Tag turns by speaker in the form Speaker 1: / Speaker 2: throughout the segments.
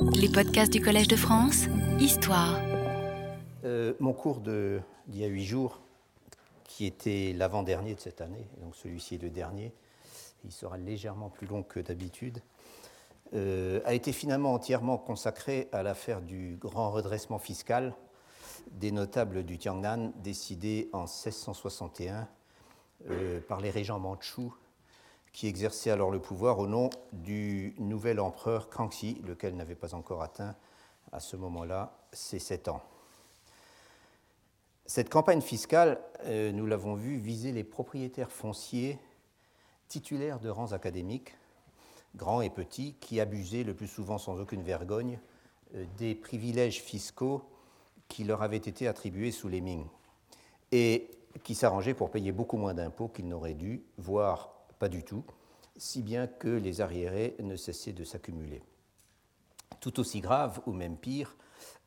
Speaker 1: Les podcasts du Collège de France, Histoire.
Speaker 2: Euh, mon cours d'il y a huit jours, qui était l'avant-dernier de cette année, donc celui-ci est le dernier, il sera légèrement plus long que d'habitude, euh, a été finalement entièrement consacré à l'affaire du grand redressement fiscal des notables du Tiangnan décidé en 1661 euh, par les régents mandchous qui exerçaient alors le pouvoir au nom du nouvel empereur Kangxi, lequel n'avait pas encore atteint à ce moment-là ses sept ans. Cette campagne fiscale, euh, nous l'avons vu, visait les propriétaires fonciers titulaires de rangs académiques, grands et petits, qui abusaient le plus souvent sans aucune vergogne euh, des privilèges fiscaux qui leur avaient été attribués sous les Ming et qui s'arrangeaient pour payer beaucoup moins d'impôts qu'ils n'auraient dû, voire pas du tout, si bien que les arriérés ne cessaient de s'accumuler. Tout aussi grave, ou même pire,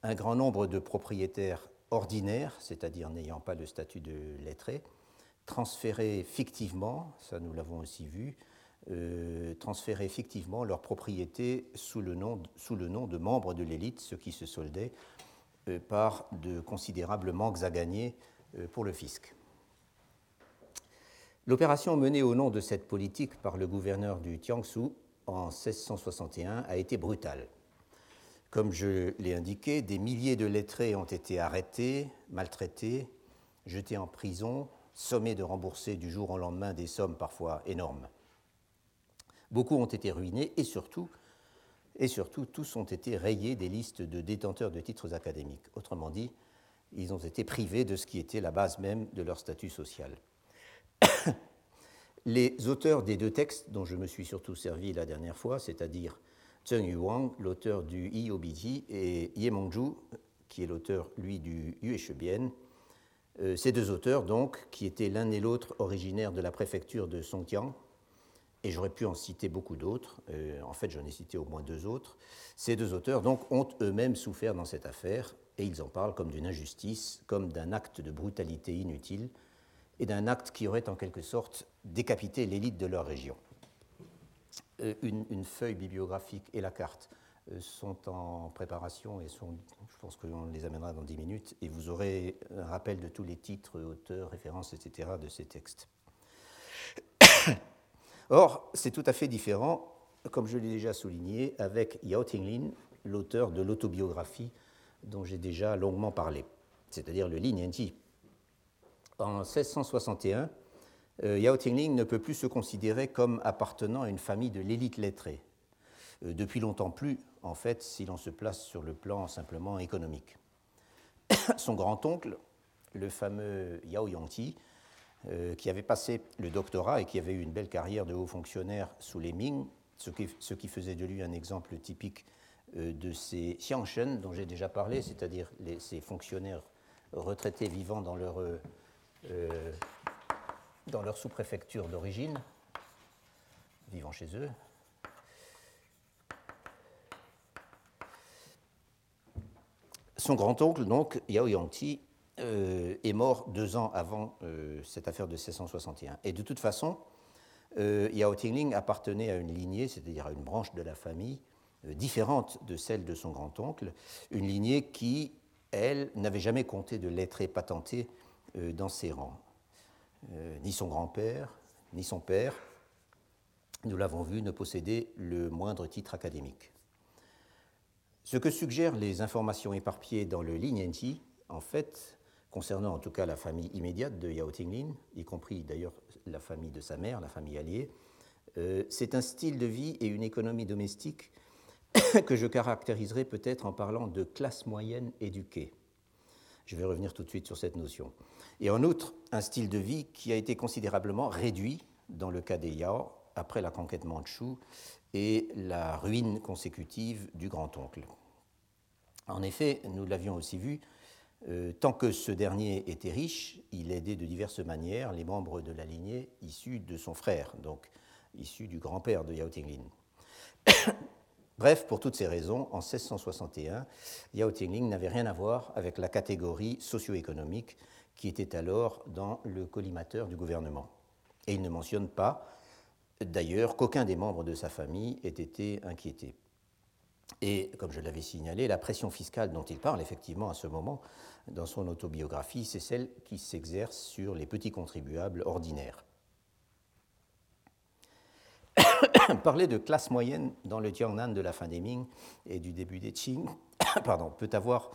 Speaker 2: un grand nombre de propriétaires ordinaires, c'est-à-dire n'ayant pas le statut de lettré, transféraient fictivement, ça nous l'avons aussi vu, euh, transféraient fictivement leurs propriétés sous le nom, de membres de l'élite, ce qui se soldait euh, par de considérables manques à gagner euh, pour le fisc. L'opération menée au nom de cette politique par le gouverneur du Tiangsu en 1661 a été brutale. Comme je l'ai indiqué, des milliers de lettrés ont été arrêtés, maltraités, jetés en prison, sommés de rembourser du jour au lendemain des sommes parfois énormes. Beaucoup ont été ruinés et surtout, et surtout tous ont été rayés des listes de détenteurs de titres académiques. Autrement dit, ils ont été privés de ce qui était la base même de leur statut social. Les auteurs des deux textes dont je me suis surtout servi la dernière fois, c'est-à-dire Zheng Yuang, l'auteur du Yi et Ye Mengzhu, qui est l'auteur, lui, du Yue Shebian, euh, ces deux auteurs, donc, qui étaient l'un et l'autre originaires de la préfecture de Songjiang, et j'aurais pu en citer beaucoup d'autres, euh, en fait j'en ai cité au moins deux autres, ces deux auteurs, donc, ont eux-mêmes souffert dans cette affaire, et ils en parlent comme d'une injustice, comme d'un acte de brutalité inutile, et d'un acte qui aurait en quelque sorte décapité l'élite de leur région. Euh, une, feuille bibliographique et la carte euh, sont en préparation et sont, je pense qu'on les amènera dans dix minutes, et vous aurez un rappel de tous les titres, auteurs, références, etc. de ces textes. Or, c'est tout à fait différent, comme je l'ai déjà souligné, avec Yao Tinglin, l'auteur de l'autobiographie dont j'ai déjà longuement parlé, c'est-à-dire le Lin Yanji, en 1661, euh, Yao Tingling ne peut plus se considérer comme appartenant à une famille de l'élite lettrée. Euh, depuis longtemps plus, en fait, si l'on se place sur le plan simplement économique. Son grand-oncle, le fameux Yao Yongti, euh, qui avait passé le doctorat et qui avait eu une belle carrière de haut fonctionnaire sous les Ming, ce qui, faisait de lui un exemple typique de ces xiangshen dont j'ai déjà parlé, c'est-à-dire ces fonctionnaires retraités vivant dans leur euh, dans leur sous-préfecture d'origine, vivant chez eux. Son grand-oncle, donc, Yao Yangti, euh, est mort deux ans avant euh, cette affaire de 1661. Et de toute façon, Yao Tingling appartenait à une lignée, c'est-à-dire à une branche de la famille différente de celle de son grand-oncle, une lignée qui, elle, n'avait jamais compté de lettrés patentés dans ses rangs. Euh, ni son grand-père, ni son père, nous l'avons vu, ne possédaient le moindre titre académique. Ce que suggèrent les informations éparpillées dans le Linyanji, en fait, concernant en tout cas la famille immédiate de Yao Tinglin, y compris d'ailleurs la famille de sa mère, la famille alliée, euh, c'est un style de vie et une économie domestique que je caractériserai peut-être en parlant de classe moyenne éduquée. Je vais revenir tout de suite sur cette notion. Et en outre, un style de vie qui a été considérablement réduit dans le cas des Yao après la conquête mandchoue et la ruine consécutive du grand-oncle. En effet, nous l'avions aussi vu, euh, tant que ce dernier était riche, il aidait de diverses manières les membres de la lignée issus de son frère, donc issus du grand-père de Yao Tinglin. Bref, pour toutes ces raisons, en 1661, Yao Tingling n'avait rien à voir avec la catégorie socio-économique qui était alors dans le collimateur du gouvernement. Et il ne mentionne pas, d'ailleurs, qu'aucun des membres de sa famille ait été inquiété. Et comme je l'avais signalé, la pression fiscale dont il parle effectivement à ce moment dans son autobiographie, c'est celle qui s'exerce sur les petits contribuables ordinaires. Parler de classe moyenne dans le Jiangnan de la fin des Ming et du début des Qing peut avoir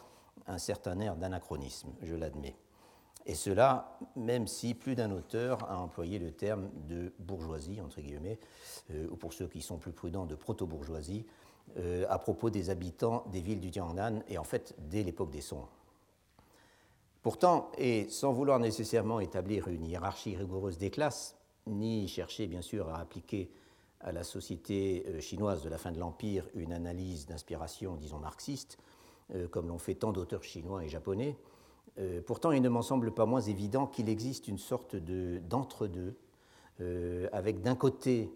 Speaker 2: un certain air d'anachronisme, je l'admets. Et cela, même si plus d'un auteur a employé le terme de bourgeoisie, entre guillemets, euh, ou pour ceux qui sont plus prudents, de proto-bourgeoisie, euh, à propos des habitants des villes du Jiangnan, et en fait dès l'époque des Song. Pourtant, et sans vouloir nécessairement établir une hiérarchie rigoureuse des classes, ni chercher bien sûr à appliquer à la société euh, chinoise de la fin de l'Empire une analyse d'inspiration, disons, marxiste, comme l'ont fait tant d'auteurs chinois et japonais, euh, pourtant, il ne m'en semble pas moins évident qu'il existe une sorte d'entre-deux, euh, avec d'un côté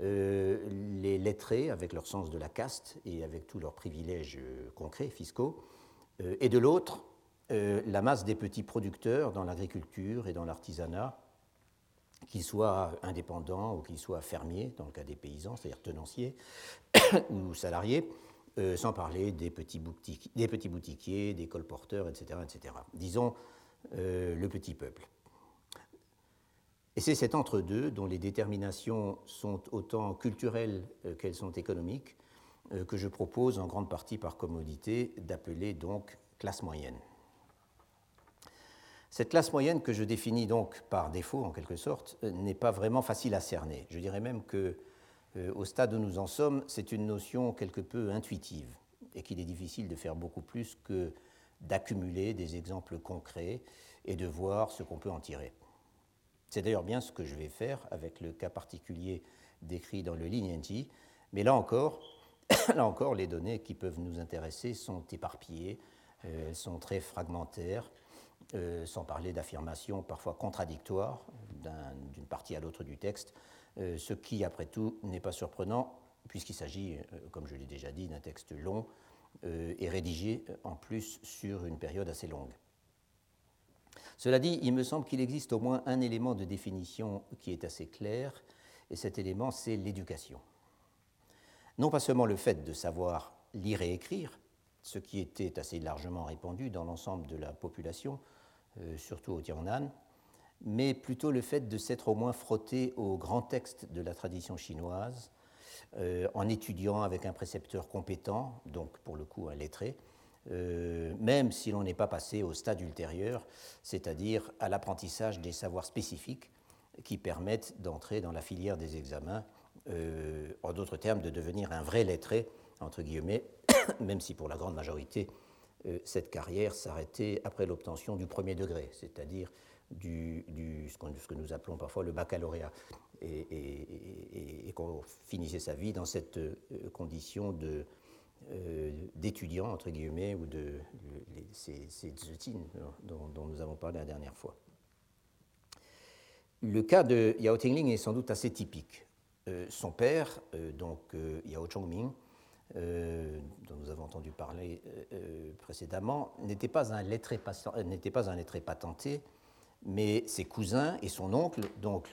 Speaker 2: euh, les lettrés, avec leur sens de la caste et avec tous leurs privilèges concrets, fiscaux, et de l'autre, la masse des petits producteurs dans l'agriculture et dans l'artisanat, qu'ils soient indépendants ou qu'ils soient fermiers, dans le cas des paysans, c'est-à-dire tenanciers ou salariés, euh, sans parler des petits, boutiquiers, des colporteurs, etc. etc. Disons euh, le petit peuple. Et c'est cet entre-deux, dont les déterminations sont autant culturelles euh, qu'elles sont économiques, que je propose en grande partie par commodité d'appeler donc classe moyenne. Cette classe moyenne que je définis donc par défaut en quelque sorte n'est pas vraiment facile à cerner. Je dirais même que euh, au stade où nous en sommes, c'est une notion quelque peu intuitive et qu'il est difficile de faire beaucoup plus que d'accumuler des exemples concrets et de voir ce qu'on peut en tirer. C'est d'ailleurs bien ce que je vais faire avec le cas particulier décrit dans le Lignanti, mais là encore, là encore, les données qui peuvent nous intéresser sont éparpillées, euh, sont très fragmentaires, euh, sans parler d'affirmations parfois contradictoires d'une partie à l'autre du texte, ce qui, après tout, n'est pas surprenant, puisqu'il s'agit, euh, comme je l'ai déjà dit, d'un texte long euh, et rédigé en plus sur une période assez longue. Cela dit, il me semble qu'il existe au moins un élément de définition qui est assez clair, et cet élément, c'est l'éducation. Non pas seulement le fait de savoir lire et écrire, ce qui était assez largement répandu dans l'ensemble de la population, surtout au Tiangnan, mais plutôt le fait de s'être au moins frotté aux grands textes de la tradition chinoise, euh, en étudiant avec un précepteur compétent, donc pour le coup un lettré, euh, même si l'on n'est pas passé au stade ultérieur, c'est-à-dire à, l'apprentissage des savoirs spécifiques qui permettent d'entrer dans la filière des examens, euh, en d'autres termes, de devenir un vrai lettré, entre guillemets, même si pour la grande majorité, cette carrière s'arrêtait après l'obtention du premier degré, c'est-à-dire du, ce, que nous appelons parfois le baccalauréat, et, qu'on finissait sa vie dans cette euh, condition de, euh, entre guillemets, ou de ces, ces dont, nous avons parlé la dernière fois. Le cas de Yao Tingling est sans doute assez typique. Euh, son père, donc Yao Chongming, dont nous avons entendu parler précédemment, n'était pas, n'était pas un lettré patenté, mais ses cousins et son oncle, donc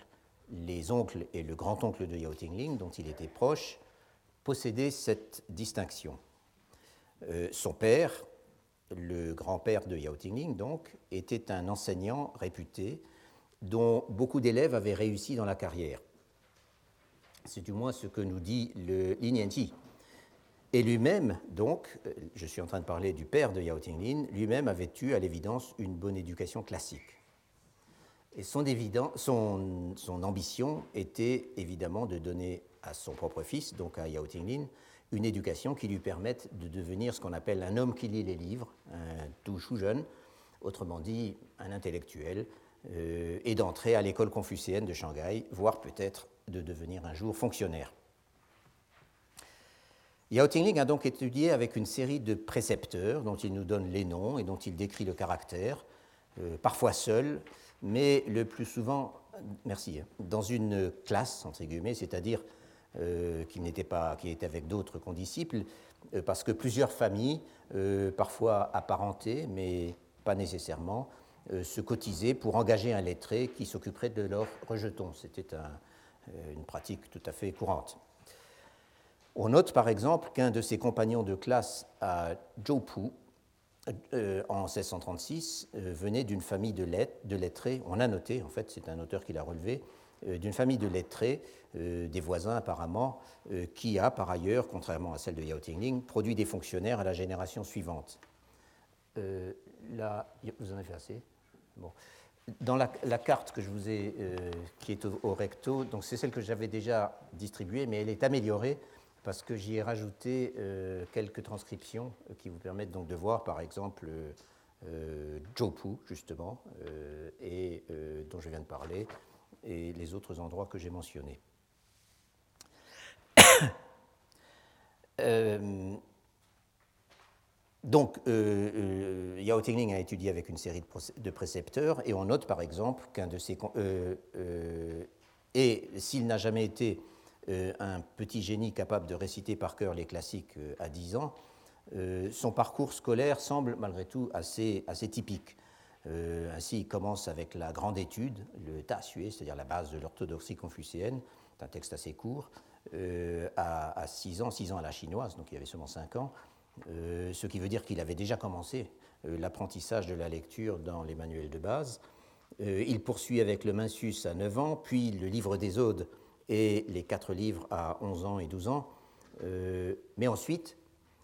Speaker 2: les oncles et le grand-oncle de Yao Tingling, dont il était proche, possédaient cette distinction. Euh, son père, le grand-père de Yao Tingling, donc, était un enseignant réputé dont beaucoup d'élèves avaient réussi dans la carrière. C'est du moins ce que nous dit le Lin Et lui-même, donc, euh, je suis en train de parler du père de Yao Tingling, lui-même avait eu à l'évidence une bonne éducation classique. Son, ambition était évidemment de donner à son propre fils, donc à Yao Tinglin, une éducation qui lui permette de devenir ce qu'on appelle un homme qui lit les livres, un tout jeune, autrement dit un intellectuel, euh, et d'entrer à l'école confucéenne de Shanghai, voire peut-être de devenir un jour fonctionnaire. Yao Tingling a donc étudié avec une série de précepteurs dont il nous donne les noms et dont il décrit le caractère, euh, parfois seul, mais le plus souvent, merci, dans une classe, entre guillemets, c'est-à-dire euh, qui n'était pas, qui était avec d'autres condisciples, euh, parce que plusieurs familles, euh, parfois apparentées, mais pas nécessairement, se cotisaient pour engager un lettré qui s'occuperait de leurs rejetons. C'était une pratique tout à fait courante. On note par exemple qu'un de ses compagnons de classe à Jopu, euh, en 1636, euh, venait d'une famille de, de, lettrés. On a noté, en fait, c'est un auteur qui l'a relevé, euh, d'une famille de lettrés, des voisins apparemment, qui a par ailleurs, contrairement à celle de Yao Tingling, produit des fonctionnaires à la génération suivante. là, vous en avez fait assez? Bon. Dans la, carte que je vous ai, qui est au, au recto, donc c'est celle que j'avais déjà distribuée, mais elle est améliorée parce que j'y ai rajouté euh, quelques transcriptions euh, qui vous permettent donc de voir, par exemple, euh, Jopu, justement, et, dont je viens de parler, et les autres endroits que j'ai mentionnés. donc, Yao Tingling a étudié avec une série de, précepteurs, et on note par exemple qu'un de ces. et s'il n'a jamais été euh, un petit génie capable de réciter par cœur les classiques euh, à 10 ans, euh, son parcours scolaire semble malgré tout assez, assez typique. ainsi, il commence avec la grande étude, le Tasue, c'est-à-dire la base de l'orthodoxie confucéenne, c'est un texte assez court, à, 6 ans, 6 ans à la chinoise, donc il avait seulement 5 ans, ce qui veut dire qu'il avait déjà commencé l'apprentissage de la lecture dans les manuels de base. il poursuit avec le Minsus à 9 ans, puis le livre des Odes et les quatre livres à 11 ans et 12 ans. Euh, mais ensuite,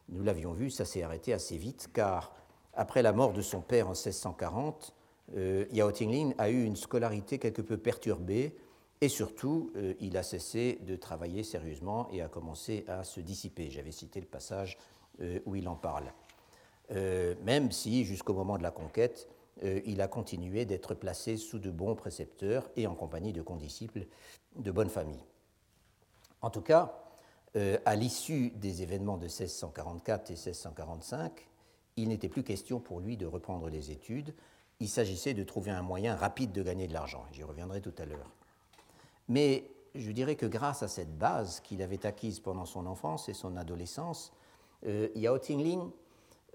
Speaker 2: nous l'avions vu, ça s'est arrêté assez vite, car après la mort de son père en 1640, euh, Yao Tinglin a eu une scolarité quelque peu perturbée, et surtout, euh, il a cessé de travailler sérieusement et a commencé à se dissiper. J'avais cité le passage où il en parle. même si, jusqu'au moment de la conquête, il a continué d'être placé sous de bons précepteurs et en compagnie de condisciples de bonne famille. En tout cas, euh, à l'issue des événements de 1644 et 1645, il n'était plus question pour lui de reprendre les études, il s'agissait de trouver un moyen rapide de gagner de l'argent. J'y reviendrai tout à l'heure. Mais je dirais que grâce à cette base qu'il avait acquise pendant son enfance et son adolescence, euh, Yao Tingling euh,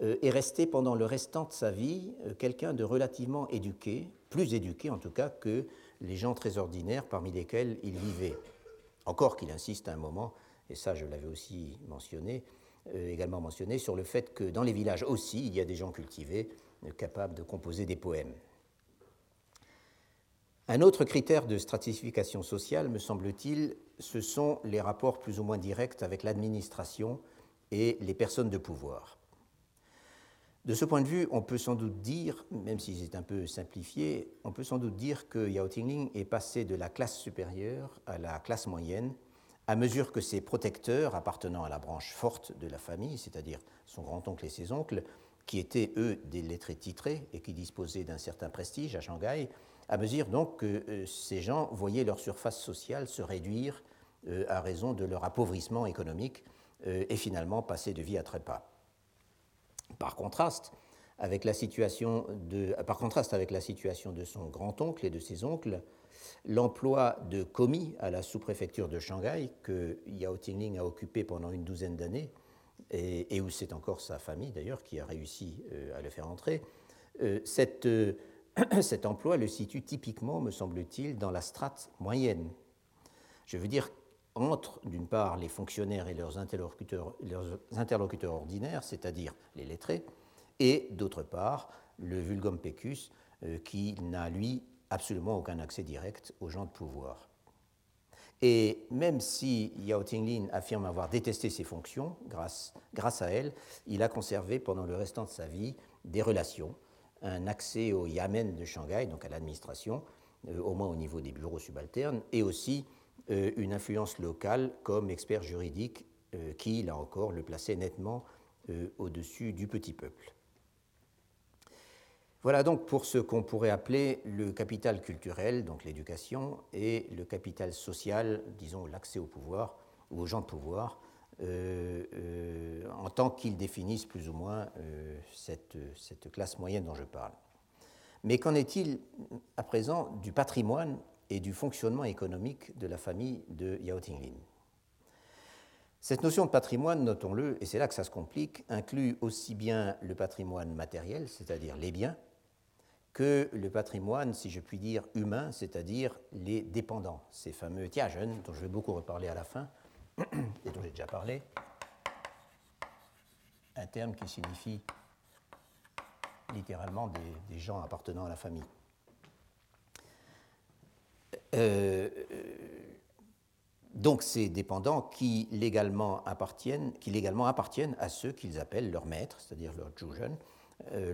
Speaker 2: est resté pendant le restant de sa vie quelqu'un de relativement éduqué, plus éduqué en tout cas que les gens très ordinaires parmi lesquels il vivait. Encore qu'il insiste à un moment, et ça je l'avais aussi mentionné, euh, également mentionné, sur le fait que dans les villages aussi, il y a des gens cultivés euh, capables de composer des poèmes. Un autre critère de stratification sociale, me semble-t-il, ce sont les rapports plus ou moins directs avec l'administration et les personnes de pouvoir. De ce point de vue, on peut sans doute dire, même si c'est un peu simplifié, on peut sans doute dire que Yao Tingling est passé de la classe supérieure à la classe moyenne à mesure que ses protecteurs appartenant à la branche forte de la famille, c'est-à-dire son grand-oncle et ses oncles, qui étaient eux des lettrés titrés et qui disposaient d'un certain prestige à Shanghai, à mesure donc que euh, ces gens voyaient leur surface sociale se réduire euh, à raison de leur appauvrissement économique euh, et finalement passer de vie à trépas. Par contraste, avec la situation de, par contraste avec la situation de son grand-oncle et de ses oncles, l'emploi de commis à la sous-préfecture de Shanghai, que Yao Tingling a occupé pendant une douzaine d'années, et, où c'est encore sa famille d'ailleurs qui a réussi euh, à le faire entrer, euh, euh, cet emploi le situe typiquement, me semble-t-il, dans la strate moyenne. Je veux dire entre, d'une part, les fonctionnaires et leurs interlocuteurs, ordinaires, c'est-à-dire les lettrés, et d'autre part, le vulgum pecus, euh, qui n'a, lui, absolument aucun accès direct aux gens de pouvoir. Et même si Yao Tinglin affirme avoir détesté ses fonctions, grâce, à elle, il a conservé pendant le restant de sa vie des relations, un accès au Yamen de Shanghai, donc à l'administration, euh, au moins au niveau des bureaux subalternes, et aussi une influence locale comme expert juridique euh, qui, là encore, le plaçait nettement euh, au-dessus du petit peuple. Voilà donc pour ce qu'on pourrait appeler le capital culturel, donc l'éducation, et le capital social, disons l'accès au pouvoir ou aux gens de pouvoir, en tant qu'ils définissent plus ou moins cette, cette, classe moyenne dont je parle. Mais qu'en est-il à présent du patrimoine et du fonctionnement économique de la famille de Yao Tinglin. Cette notion de patrimoine, notons-le, et c'est là que ça se complique, inclut aussi bien le patrimoine matériel, c'est-à-dire les biens, que le patrimoine, si je puis dire, humain, c'est-à-dire les dépendants, ces fameux tiajen, dont je vais beaucoup reparler à la fin, et dont j'ai déjà parlé, un terme qui signifie littéralement des, gens appartenant à la famille. Euh, donc ces dépendants qui légalement appartiennent, qui légalement appartiennent à ceux qu'ils appellent leurs maîtres, c'est-à-dire leurs jugen, euh,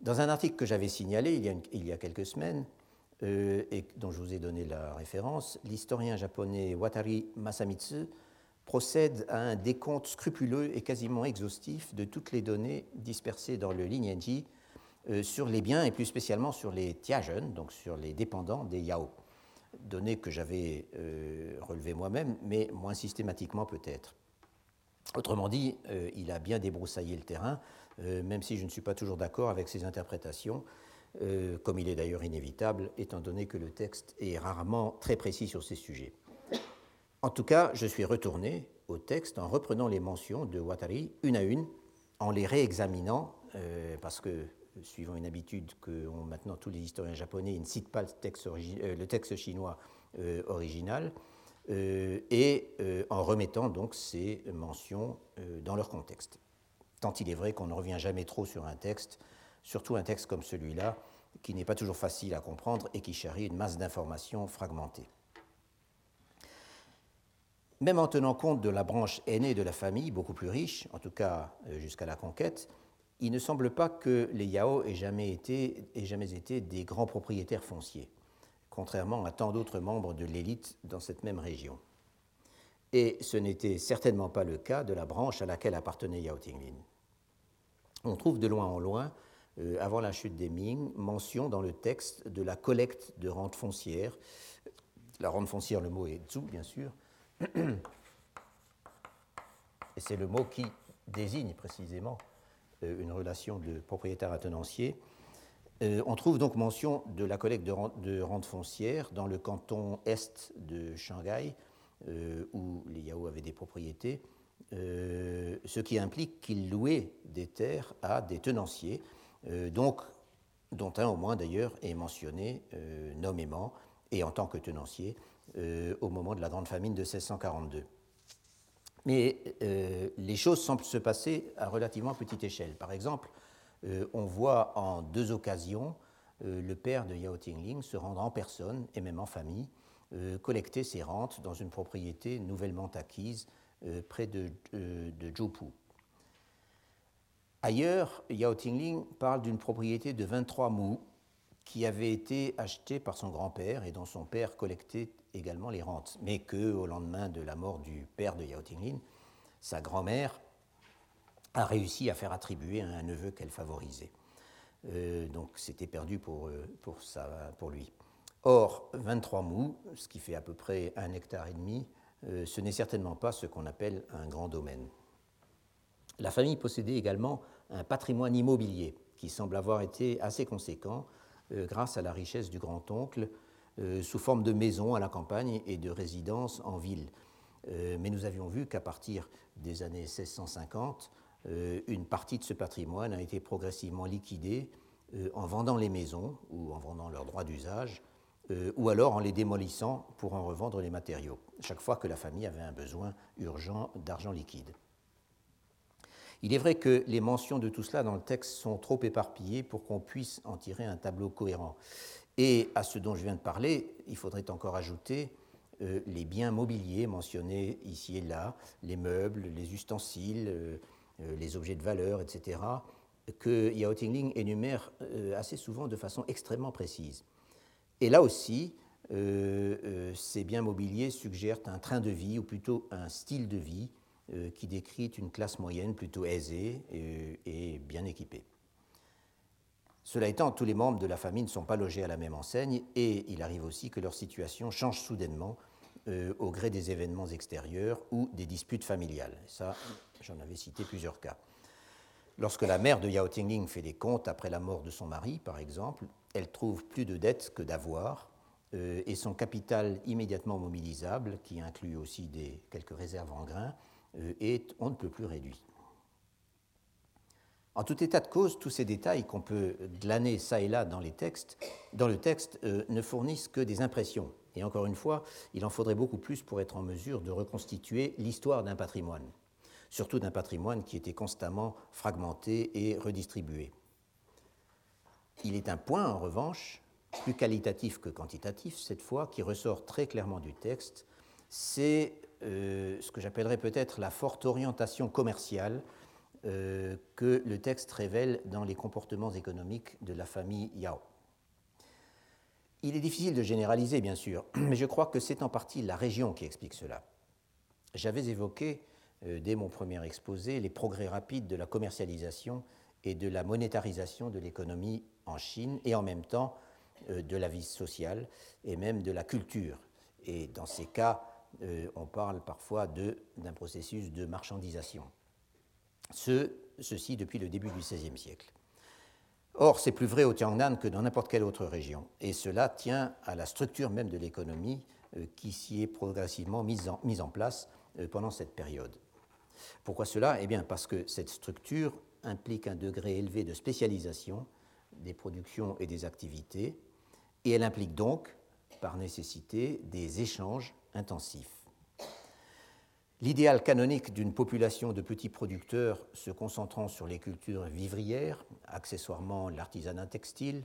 Speaker 2: Dans un article que j'avais signalé il y, a quelques semaines, euh, et dont je vous ai donné la référence, l'historien japonais Watari Masamitsu procède à un décompte scrupuleux et quasiment exhaustif de toutes les données dispersées dans le Lignenji euh, sur les biens et plus spécialement sur les tiajen, donc sur les dépendants des yao. Données que j'avais euh, relevées moi-même, mais moins systématiquement peut-être. Autrement dit, euh, il a bien débroussaillé le terrain, même si je ne suis pas toujours d'accord avec ses interprétations, comme il est d'ailleurs inévitable, étant donné que le texte est rarement très précis sur ces sujets. En tout cas, je suis retourné au texte en reprenant les mentions de Watari une à une, en les réexaminant, euh, parce que, suivant une habitude que ont maintenant tous les historiens japonais, ils ne citent pas le texte, euh, chinois euh, original, et en remettant donc ces mentions dans leur contexte. Tant il est vrai qu'on ne revient jamais trop sur un texte, surtout un texte comme celui-là, qui n'est pas toujours facile à comprendre et qui charrie une masse d'informations fragmentées. Même en tenant compte de la branche aînée de la famille, beaucoup plus riche, en tout cas euh, jusqu'à la conquête, il ne semble pas que les Yao aient jamais été, des grands propriétaires fonciers, contrairement à tant d'autres membres de l'élite dans cette même région. Et ce n'était certainement pas le cas de la branche à laquelle appartenait Yao Tinglin. On trouve de loin en loin, euh, avant la chute des Ming, mention dans le texte de la collecte de rentes foncières. La rente foncière, le mot est zhu, bien sûr, et c'est le mot qui désigne précisément une relation de propriétaire à tenancier. Euh, on trouve donc mention de la collecte de rente, foncière dans le canton est de Shanghai, euh, où les Yao avaient des propriétés, ce qui implique qu'ils louaient des terres à des tenanciers, donc, dont un au moins d'ailleurs est mentionné nommément et en tant que tenancier euh, au moment de la grande famine de 1642. Mais euh, les choses semblent se passer à relativement petite échelle. Par exemple, euh, on voit en deux occasions le père de Yao Tingling se rendre en personne et même en famille, collecter ses rentes dans une propriété nouvellement acquise près de, de. Ailleurs, Yao Tingling parle d'une propriété de 23 mous qui avait été achetée par son grand-père et dont son père collectait également les rentes, mais que au lendemain de la mort du père de Yao Tinglin, sa grand-mère a réussi à faire attribuer à un neveu qu'elle favorisait. Euh, donc c'était perdu pour, euh, pour, lui. Or, 23 mous, ce qui fait à peu près un hectare et demi, euh, ce n'est certainement pas ce qu'on appelle un grand domaine. La famille possédait également un patrimoine immobilier qui semble avoir été assez conséquent grâce à la richesse du grand-oncle sous forme de maisons à la campagne et de résidences en ville. Euh, mais nous avions vu qu'à partir des années 1650, euh, une partie de ce patrimoine a été progressivement liquidée en vendant les maisons ou en vendant leurs droits d'usage, ou alors en les démolissant pour en revendre les matériaux, chaque fois que la famille avait un besoin urgent d'argent liquide. Il est vrai que les mentions de tout cela dans le texte sont trop éparpillées pour qu'on puisse en tirer un tableau cohérent. Et à ce dont je viens de parler, il faudrait encore ajouter euh, les biens mobiliers mentionnés ici et là, les meubles, les ustensiles, euh, euh, les objets de valeur, etc., que Yao Tingling énumère assez souvent de façon extrêmement précise. Et là aussi, ces biens mobiliers suggèrent un train de vie, ou plutôt un style de vie, qui décrit une classe moyenne plutôt aisée et bien équipée. Cela étant, tous les membres de la famille ne sont pas logés à la même enseigne et il arrive aussi que leur situation change soudainement euh, au gré des événements extérieurs ou des disputes familiales. Ça, j'en avais cité plusieurs cas. Lorsque la mère de Yao Tingling fait des comptes après la mort de son mari, par exemple, elle trouve plus de dettes que d'avoirs euh, et son capital immédiatement mobilisable, qui inclut aussi des, quelques réserves en grains, euh, est on ne peut plus réduit. En tout état de cause, tous ces détails qu'on peut glaner ça et là dans, les textes, dans le texte euh, ne fournissent que des impressions. Et encore une fois, il en faudrait beaucoup plus pour être en mesure de reconstituer l'histoire d'un patrimoine, surtout d'un patrimoine qui était constamment fragmenté et redistribué. Il est un point, en revanche, plus qualitatif que quantitatif, cette fois, qui ressort très clairement du texte, c'est euh, ce que j'appellerais peut-être la forte orientation commerciale euh, que le texte révèle dans les comportements économiques de la famille Yao. Il est difficile de généraliser, bien sûr, mais je crois que c'est en partie la région qui explique cela. J'avais évoqué, euh, dès mon premier exposé, les progrès rapides de la commercialisation et de la monétarisation de l'économie en Chine, et en même temps euh, de la vie sociale et même de la culture. Et dans ces cas, on parle parfois d'un processus de marchandisation. Ce, ceci depuis le début du XVIe siècle. Or, c'est plus vrai au Tiangnan que dans n'importe quelle autre région, et cela tient à la structure même de l'économie euh, qui s'y est progressivement mise en, mise en place euh, pendant cette période. Pourquoi cela? Eh bien, parce que cette structure implique un degré élevé de spécialisation des productions et des activités, et elle implique donc, par nécessité, des échanges intensifs. L'idéal canonique d'une population de petits producteurs se concentrant sur les cultures vivrières, accessoirement l'artisanat textile,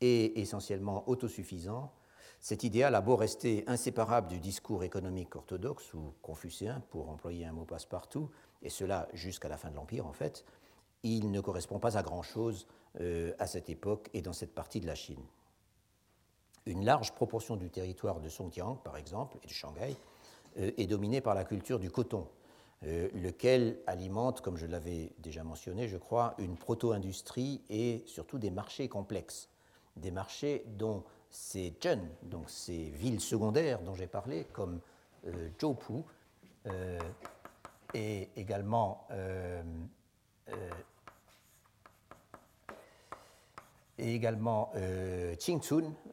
Speaker 2: et essentiellement autosuffisant, cet idéal a beau rester inséparable du discours économique orthodoxe ou confucéen, pour employer un mot passe-partout, et cela jusqu'à la fin de l'Empire en fait, il ne correspond pas à grand-chose euh, à cette époque et dans cette partie de la Chine. Une large proportion du territoire de Songjiang, par exemple, et de Shanghai, est dominé par la culture du coton, euh, lequel alimente, comme je l'avais déjà mentionné, je crois, une proto-industrie et surtout des marchés complexes. Des marchés dont ces jeunes, donc ces villes secondaires dont j'ai parlé, comme euh, Zhoupu, et également et également euh,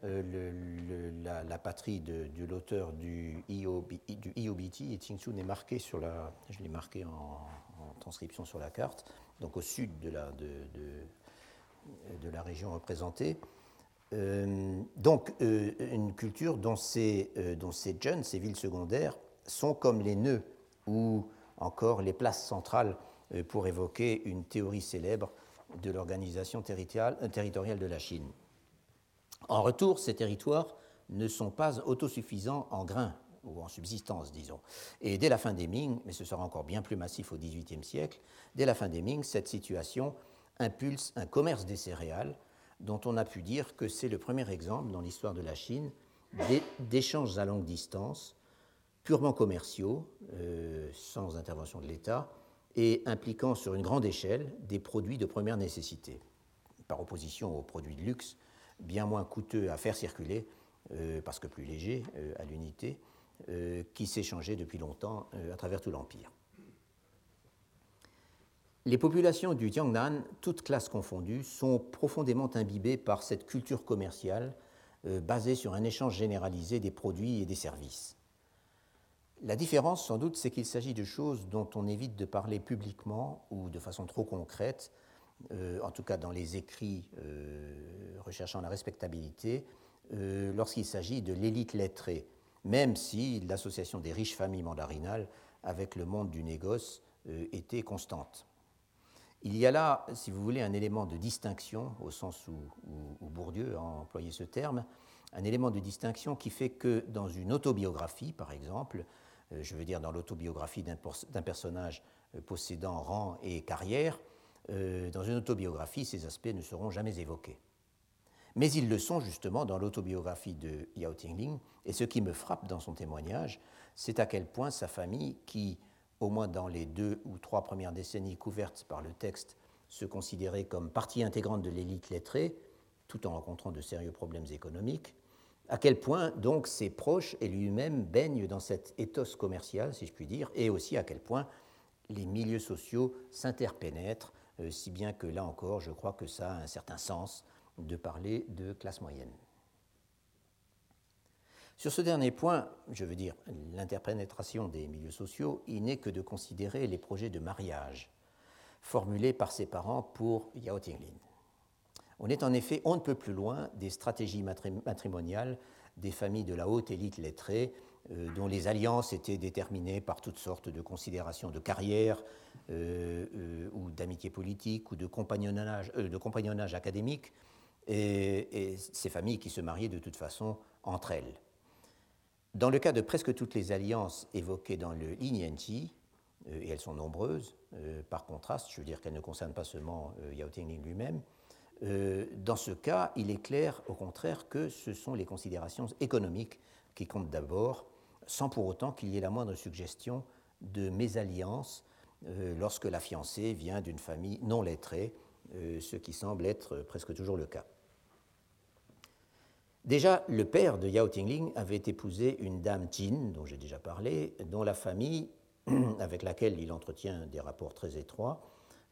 Speaker 2: euh, la, patrie de, l'auteur du, IOBT, et Qingchun est marqué sur la, je l'ai marqué en, transcription sur la carte, donc au sud de la, de, de, la région représentée. Euh, donc une culture dont ces, dont ces jeunes, ces villes secondaires, sont comme les nœuds ou encore les places centrales pour évoquer une théorie célèbre de l'organisation euh, territoriale de la Chine. En retour, ces territoires ne sont pas autosuffisants en grains ou en subsistance, disons. Et dès la fin des Ming, mais ce sera encore bien plus massif au XVIIIe siècle, dès la fin des Ming, cette situation impulse un commerce des céréales dont on a pu dire que c'est le premier exemple dans l'histoire de la Chine d'échanges à longue distance, purement commerciaux, euh, sans intervention de l'État, et impliquant sur une grande échelle des produits de première nécessité, par opposition aux produits de luxe, bien moins coûteux à faire circuler, euh, parce que plus légers euh, à l'unité, euh, qui s'échangeaient depuis longtemps à travers tout l'Empire. Les populations du Jiangnan, toutes classes confondues, sont profondément imbibées par cette culture commerciale basée sur un échange généralisé des produits et des services. La différence, sans doute, c'est qu'il s'agit de choses dont on évite de parler publiquement ou de façon trop concrète, euh, en tout cas dans les écrits euh, recherchant la respectabilité, euh, lorsqu'il s'agit de l'élite lettrée, même si l'association des riches familles mandarinales avec le monde du négoce était constante. Il y a là, si vous voulez, un élément de distinction, au sens où, où Bourdieu a employé ce terme, un élément de distinction qui fait que dans une autobiographie, par exemple, je veux dire dans l'autobiographie d'un personnage euh, possédant rang et carrière, euh, dans une autobiographie, ces aspects ne seront jamais évoqués. Mais ils le sont justement dans l'autobiographie de Yao Tingling, et ce qui me frappe dans son témoignage, c'est à quel point sa famille, qui, au moins dans les deux ou trois premières décennies couvertes par le texte, se considérait comme partie intégrante de l'élite lettrée, tout en rencontrant de sérieux problèmes économiques, à quel point donc ses proches et lui-même baignent dans cette éthos commerciale, si je puis dire, et aussi à quel point les milieux sociaux s'interpénètrent, euh, si bien que là encore, je crois que ça a un certain sens de parler de classe moyenne. Sur ce dernier point, je veux dire l'interpénétration des milieux sociaux, il n'est que de considérer les projets de mariage formulés par ses parents pour Yao Tinglin. On est en effet on ne peut plus loin des stratégies matrimoniales des familles de la haute élite lettrée, euh, dont les alliances étaient déterminées par toutes sortes de considérations de carrière ou d'amitié politique ou de compagnonnage, académique, et, ces familles qui se mariaient de toute façon entre elles. Dans le cas de presque toutes les alliances évoquées dans le Lignanti, et elles sont nombreuses, par contraste, je veux dire qu'elles ne concernent pas seulement Yao Tingling lui-même, euh, dans ce cas, il est clair, au contraire, que ce sont les considérations économiques qui comptent d'abord, sans pour autant qu'il y ait la moindre suggestion de mésalliance euh, lorsque la fiancée vient d'une famille non lettrée, euh, ce qui semble être presque toujours le cas. Déjà, le père de Yao Tingling avait épousé une dame Jin, dont j'ai déjà parlé, dont la famille, avec laquelle il entretient des rapports très étroits,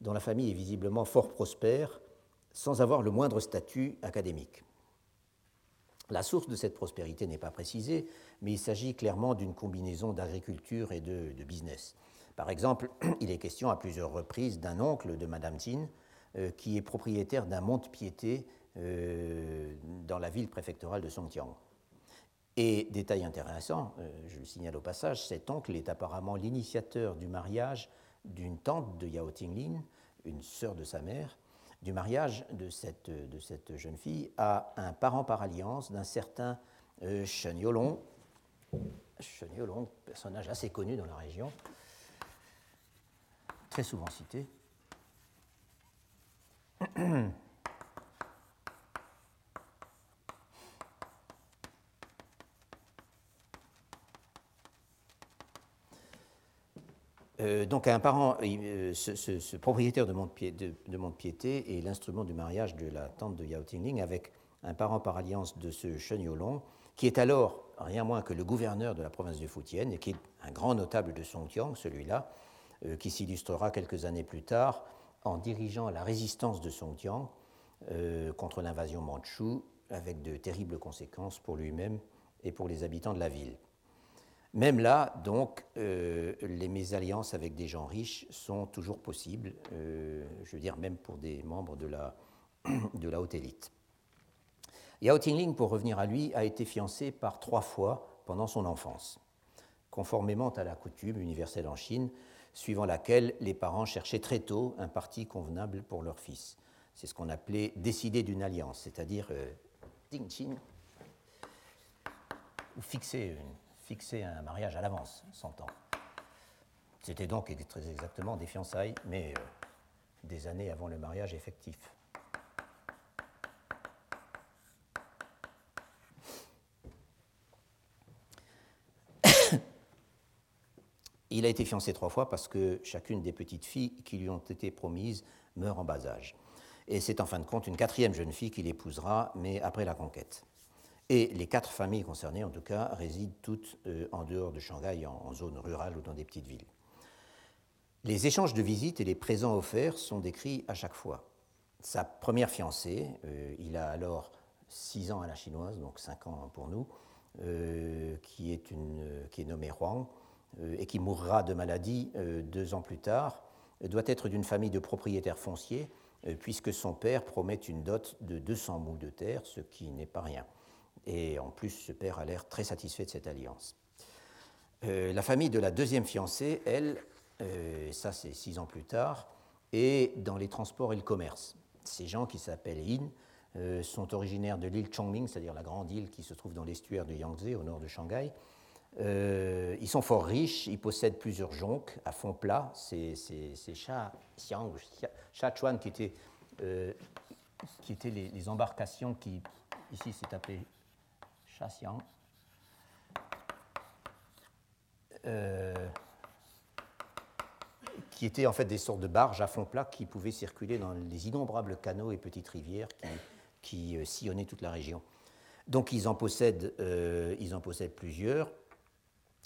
Speaker 2: dont la famille est visiblement fort prospère sans avoir le moindre statut académique. La source de cette prospérité n'est pas précisée, mais il s'agit clairement d'une combinaison d'agriculture et de, business. Par exemple, il est question à plusieurs reprises d'un oncle de Madame Tin euh, qui est propriétaire d'un mont-piété euh, dans la ville préfectorale de Songjiang. Et détail intéressant, euh, je le signale au passage, cet oncle est apparemment l'initiateur du mariage d'une tante de Yao Tinglin, une sœur de sa mère, du mariage de cette, jeune fille à un parent par alliance d'un certain euh, Shen Yolong, personnage assez connu dans la région, très souvent cité. Euh, donc un parent, euh, ce, propriétaire de Montpiété de, est l'instrument du mariage de la tante de Yao Tingling avec un parent par alliance de ce Shen Yolong, qui est alors rien moins que le gouverneur de la province de Fujian et qui est un grand notable de Songjiang, celui-là, euh, qui s'illustrera quelques années plus tard en dirigeant la résistance de Songjiang contre l'invasion mandchoue avec de terribles conséquences pour lui-même et pour les habitants de la ville. Même là, donc, euh, les mésalliances avec des gens riches sont toujours possibles, euh, je veux dire même pour des membres de la, haute élite. Yao Tingling, pour revenir à lui, a été fiancé par trois fois pendant son enfance, conformément à la coutume universelle en Chine, suivant laquelle les parents cherchaient très tôt un parti convenable pour leur fils. C'est ce qu'on appelait décider d'une alliance, c'est-à-dire euh, ding ou fixer une, fixer un mariage à l'avance, 100 ans. C'était donc très exactement des fiançailles, mais euh, des années avant le mariage effectif. Il a été fiancé trois fois parce que chacune des petites filles qui lui ont été promises meurt en bas âge. Et c'est en fin de compte une quatrième jeune fille qu'il épousera, mais après la conquête. Et les quatre familles concernées, en tout cas, résident toutes euh, en dehors de Shanghai, en, zone rurale ou dans des petites villes. Les échanges de visites et les présents offerts sont décrits à chaque fois. Sa première fiancée, euh, il a alors six ans à la chinoise, donc cinq ans pour nous, euh, qui, est qui est nommée Huang, et qui mourra de maladie deux ans plus tard, doit être d'une famille de propriétaires fonciers, puisque son père promet une dot de 200 mous de terre, ce qui n'est pas rien. Et en plus, ce père a l'air très satisfait de cette alliance. Euh, la famille de la deuxième fiancée, elle, euh, ça c'est six ans plus tard, est dans les transports et le commerce. Ces gens qui s'appellent Yin euh, sont originaires de l'île Chongming, c'est-à-dire la grande île qui se trouve dans l'estuaire de Yangtze au nord de Shanghai. ils sont fort riches, ils possèdent plusieurs jonques à fond plat. C'est Sha Xiang, Chuan qui étaient, qui les, les embarcations qui, ici c'est appelé euh, qui étaient en fait des sortes de barges à fond plat qui pouvaient circuler dans les innombrables canaux et petites rivières qui, euh, sillonnaient toute la région. Donc ils en possèdent, euh, ils en possèdent plusieurs.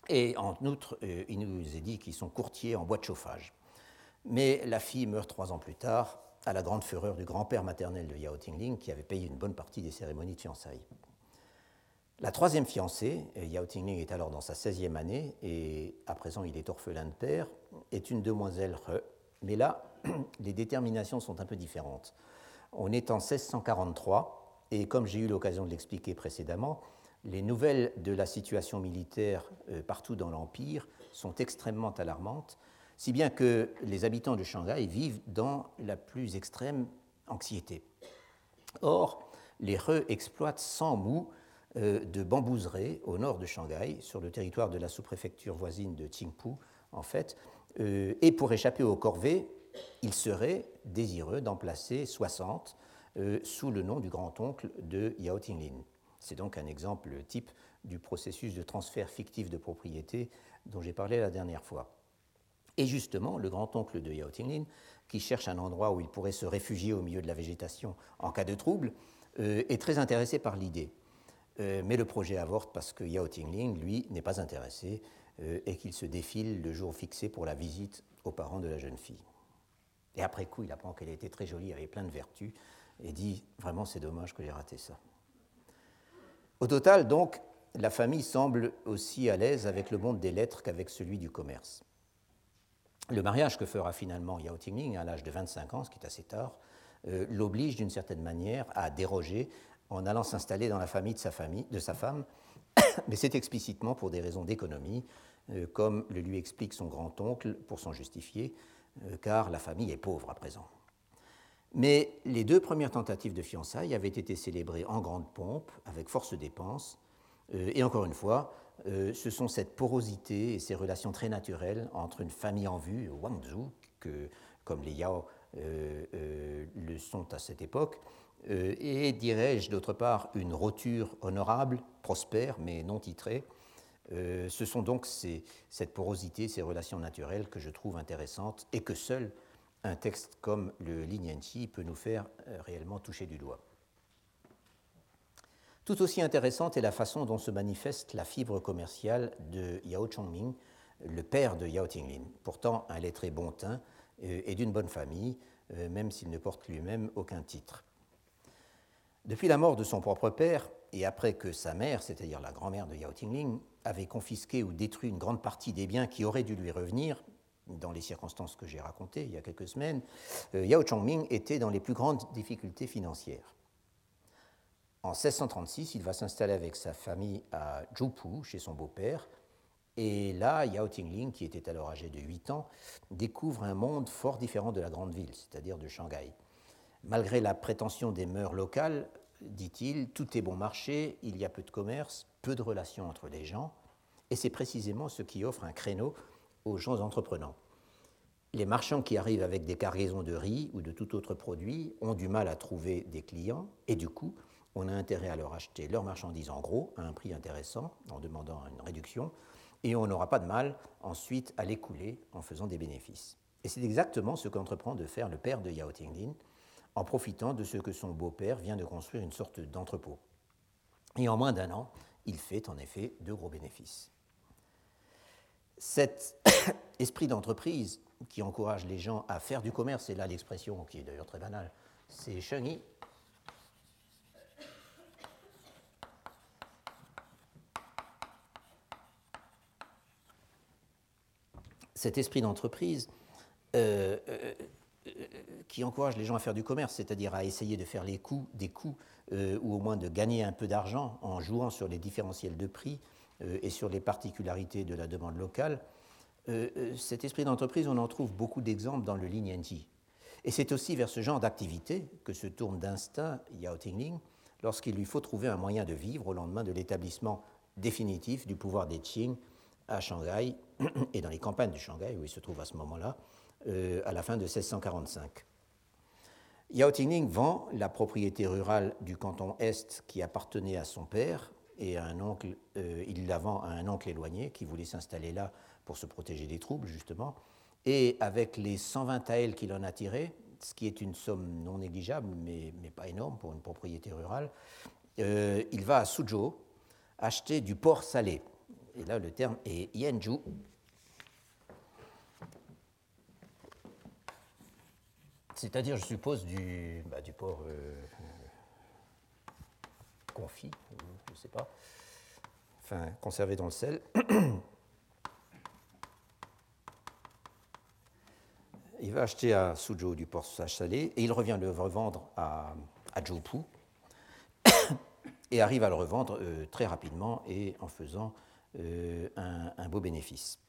Speaker 2: Et en outre, il nous est dit qu'ils sont courtiers en bois de chauffage. Mais la fille meurt trois ans plus tard, à la grande fureur du grand-père maternel de Yao Tingling, qui avait payé une bonne partie des cérémonies de fiançailles. La troisième fiancée, Yao Tingling est alors dans sa 16e année et à présent il est orphelin de père, est une demoiselle He. Mais là, les déterminations sont un peu différentes. On est en 1643 et comme j'ai eu l'occasion de l'expliquer précédemment, les nouvelles de la situation militaire euh, partout dans l'Empire sont extrêmement alarmantes, si bien que les habitants de Shanghai vivent dans la plus extrême anxiété. Or, les He exploitent sans mou euh, de bambouseraie au nord de Shanghai, sur le territoire de la sous-préfecture voisine de Qingpu, en fait, euh, et pour échapper aux corvées, ils seraient désireux d'en placer 60 sous le nom du grand-oncle de Yao Tinglin. C'est donc un exemple type du processus de transfert fictif de propriété dont j'ai parlé la dernière fois. Et justement, le grand-oncle de Yao Tinglin, qui cherche un endroit où il pourrait se réfugier au milieu de la végétation en cas de trouble, euh, est très intéressé par l'idée. Euh, mais le projet avorte parce que Yao Tinglin, lui, n'est pas intéressé euh, et qu'il se défile le jour fixé pour la visite aux parents de la jeune fille. Et après coup, il apprend qu'elle était très jolie, avait plein de vertus, et dit Vraiment, c'est dommage que j'ai raté ça. Au total, donc, la famille semble aussi à l'aise avec le monde des lettres qu'avec celui du commerce. Le mariage que fera finalement Yao Tingling à l'âge de 25 ans, ce qui est assez tard, euh, l'oblige d'une certaine manière à déroger en allant s'installer dans la famille de sa, femme, mais c'est explicitement pour des raisons d'économie, euh, comme le lui explique son grand-oncle pour s'en justifier, euh, car la famille est pauvre à présent. Mais les deux premières tentatives de fiançailles avaient été célébrées en grande pompe, avec force dépenses, euh, et encore une fois, euh, ce sont cette porosité et ces relations très naturelles entre une famille en vue, Wangzhou, que, comme les Yao le sont à cette époque, et dirais-je d'autre part une roture honorable, prospère, mais non titrée. ce sont donc cette porosité, ces relations naturelles que je trouve intéressantes et que seules un texte comme le Linianqi peut nous faire euh, réellement toucher du doigt. Tout aussi intéressante est la façon dont se manifeste la fibre commerciale de Yao Chongming, le père de Yao Tinglin, pourtant un lettré bon teint euh, et d'une bonne famille, euh, même s'il ne porte lui-même aucun titre. Depuis la mort de son propre père, et après que sa mère, c'est-à-dire la grand-mère de Yao Tingling, avait confisqué ou détruit une grande partie des biens qui auraient dû lui revenir, dans les circonstances que j'ai racontées il y a quelques semaines, euh, Yao Chongming était dans les plus grandes difficultés financières. En 1636, il va s'installer avec sa famille à Zhupu, chez son beau-père, et là, Yao Tingling, qui était alors âgé de 8 ans, découvre un monde fort différent de la grande ville, c'est-à-dire de Shanghai. Malgré la prétention des mœurs locales, dit-il, tout est bon marché, il y a peu de commerce, peu de relations entre les gens, et c'est précisément ce qui offre un créneau aux gens entreprenants. Les marchands qui arrivent avec des cargaisons de riz ou de tout autre produit ont du mal à trouver des clients et du coup, on a intérêt à leur acheter leurs marchandises en gros à un prix intéressant en demandant une réduction et on n'aura pas de mal ensuite à l'écouler en faisant des bénéfices. Et c'est exactement ce qu'entreprend de faire le père de Yao Tinglin en profitant de ce que son beau-père vient de construire une sorte d'entrepôt. Et en moins d'un an, il fait en effet de gros bénéfices. Cet esprit d'entreprise qui encourage les gens à faire du commerce, et là l'expression qui est d'ailleurs très banale, c'est Yi. Cet esprit d'entreprise euh, euh, qui encourage les gens à faire du commerce, c'est-à-dire à essayer de faire des coûts, euh, ou au moins de gagner un peu d'argent en jouant sur les différentiels de prix, euh, et sur les particularités de la demande locale, euh, cet esprit d'entreprise, on en trouve beaucoup d'exemples dans le Lin Et c'est aussi vers ce genre d'activité que se tourne d'instinct Yao Tingling lorsqu'il lui faut trouver un moyen de vivre au lendemain de l'établissement définitif du pouvoir des Qing à Shanghai et dans les campagnes de Shanghai où il se trouve à ce moment-là, à la fin de 1645. Yao Tingling vend la propriété rurale du canton Est qui appartenait à son père et un oncle, euh, il la vend à un oncle éloigné qui voulait s'installer là pour se protéger des troubles, justement. Et avec les 120 taels qu'il en a tirés, ce qui est une somme non négligeable, mais, mais pas énorme pour une propriété rurale, euh, il va à Suzhou acheter du porc salé. Et là, le terme est yenju. C'est-à-dire, je suppose, du, bah, du porc euh, confit, je ne sais pas, enfin conservé dans le sel. il va acheter à Suzhou du porc salé et il revient le revendre à, à Jopu. et arrive à le revendre très rapidement et en faisant un, beau bénéfice.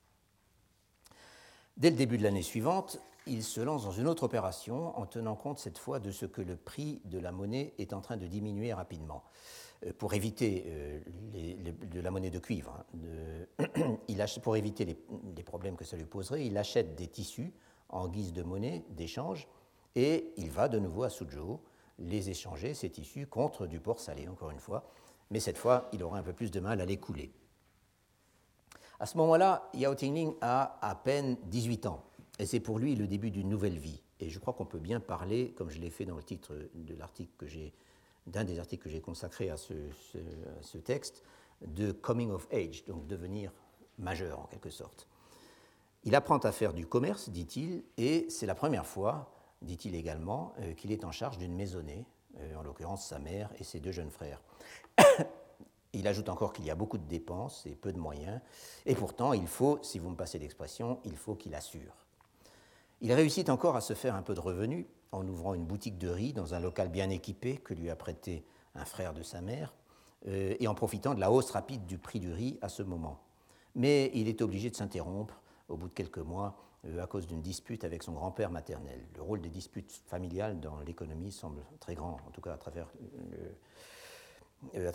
Speaker 2: Dès le début de l'année suivante, il se lance dans une autre opération en tenant compte cette fois de ce que le prix de la monnaie est en train de diminuer rapidement. Euh, pour éviter euh, de la monnaie de cuivre, hein, pour éviter les, problèmes que ça lui poserait, il achète des tissus en guise de monnaie d'échange et il va de nouveau à Suzhou les échanger, ces tissus, contre du porc salé, encore une fois. Mais cette fois, il aura un peu plus de mal à les couler. À ce moment-là, Yao Tingling a à peine 18 ans. Et c'est pour lui le début d'une nouvelle vie. Et je crois qu'on peut bien parler, comme je l'ai fait dans le titre de l'article que j'ai d'un des articles que j'ai consacré à ce, texte, de coming of age, donc devenir majeur en quelque sorte. Il apprend à faire du commerce, dit-il, et c'est la première fois, dit-il également, euh, qu'il est en charge d'une maisonnée, euh, en l'occurrence sa mère et ses deux jeunes frères. il ajoute encore qu'il y a beaucoup de dépenses et peu de moyens, et pourtant il faut, si vous me passez l'expression, il faut qu'il assure. Il réussit encore à se faire un peu de revenus en ouvrant une boutique de riz dans un local bien équipé que lui a prêté un frère de sa mère, euh, et en profitant de la hausse rapide du prix du riz à ce moment. Mais il est obligé de s'interrompre au bout de quelques mois euh, à cause d'une dispute avec son grand-père maternel. Le rôle des disputes familiales dans l'économie semble très grand, en tout cas à travers le, euh,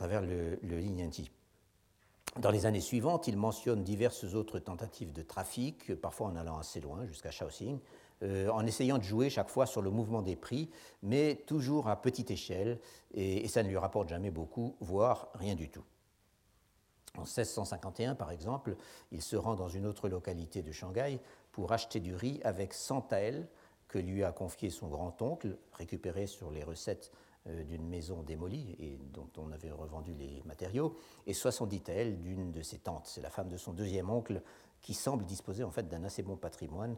Speaker 2: Dans les années suivantes, il mentionne diverses autres tentatives de trafic, parfois en allant assez loin, jusqu'à Shaoxing, euh, en essayant de jouer chaque fois sur le mouvement des prix, mais toujours à petite échelle, et, ça ne lui rapporte jamais beaucoup, voire rien du tout. En 1651, par exemple, il se rend dans une autre localité de Shanghai pour acheter du riz avec 100 taels que lui a confié son grand-oncle, récupéré sur les recettes d'une maison démolie et dont on avait revendu les matériaux, et 70 taels d'une de ses tantes. C'est la femme de son deuxième oncle qui semble disposer en fait d'un assez bon patrimoine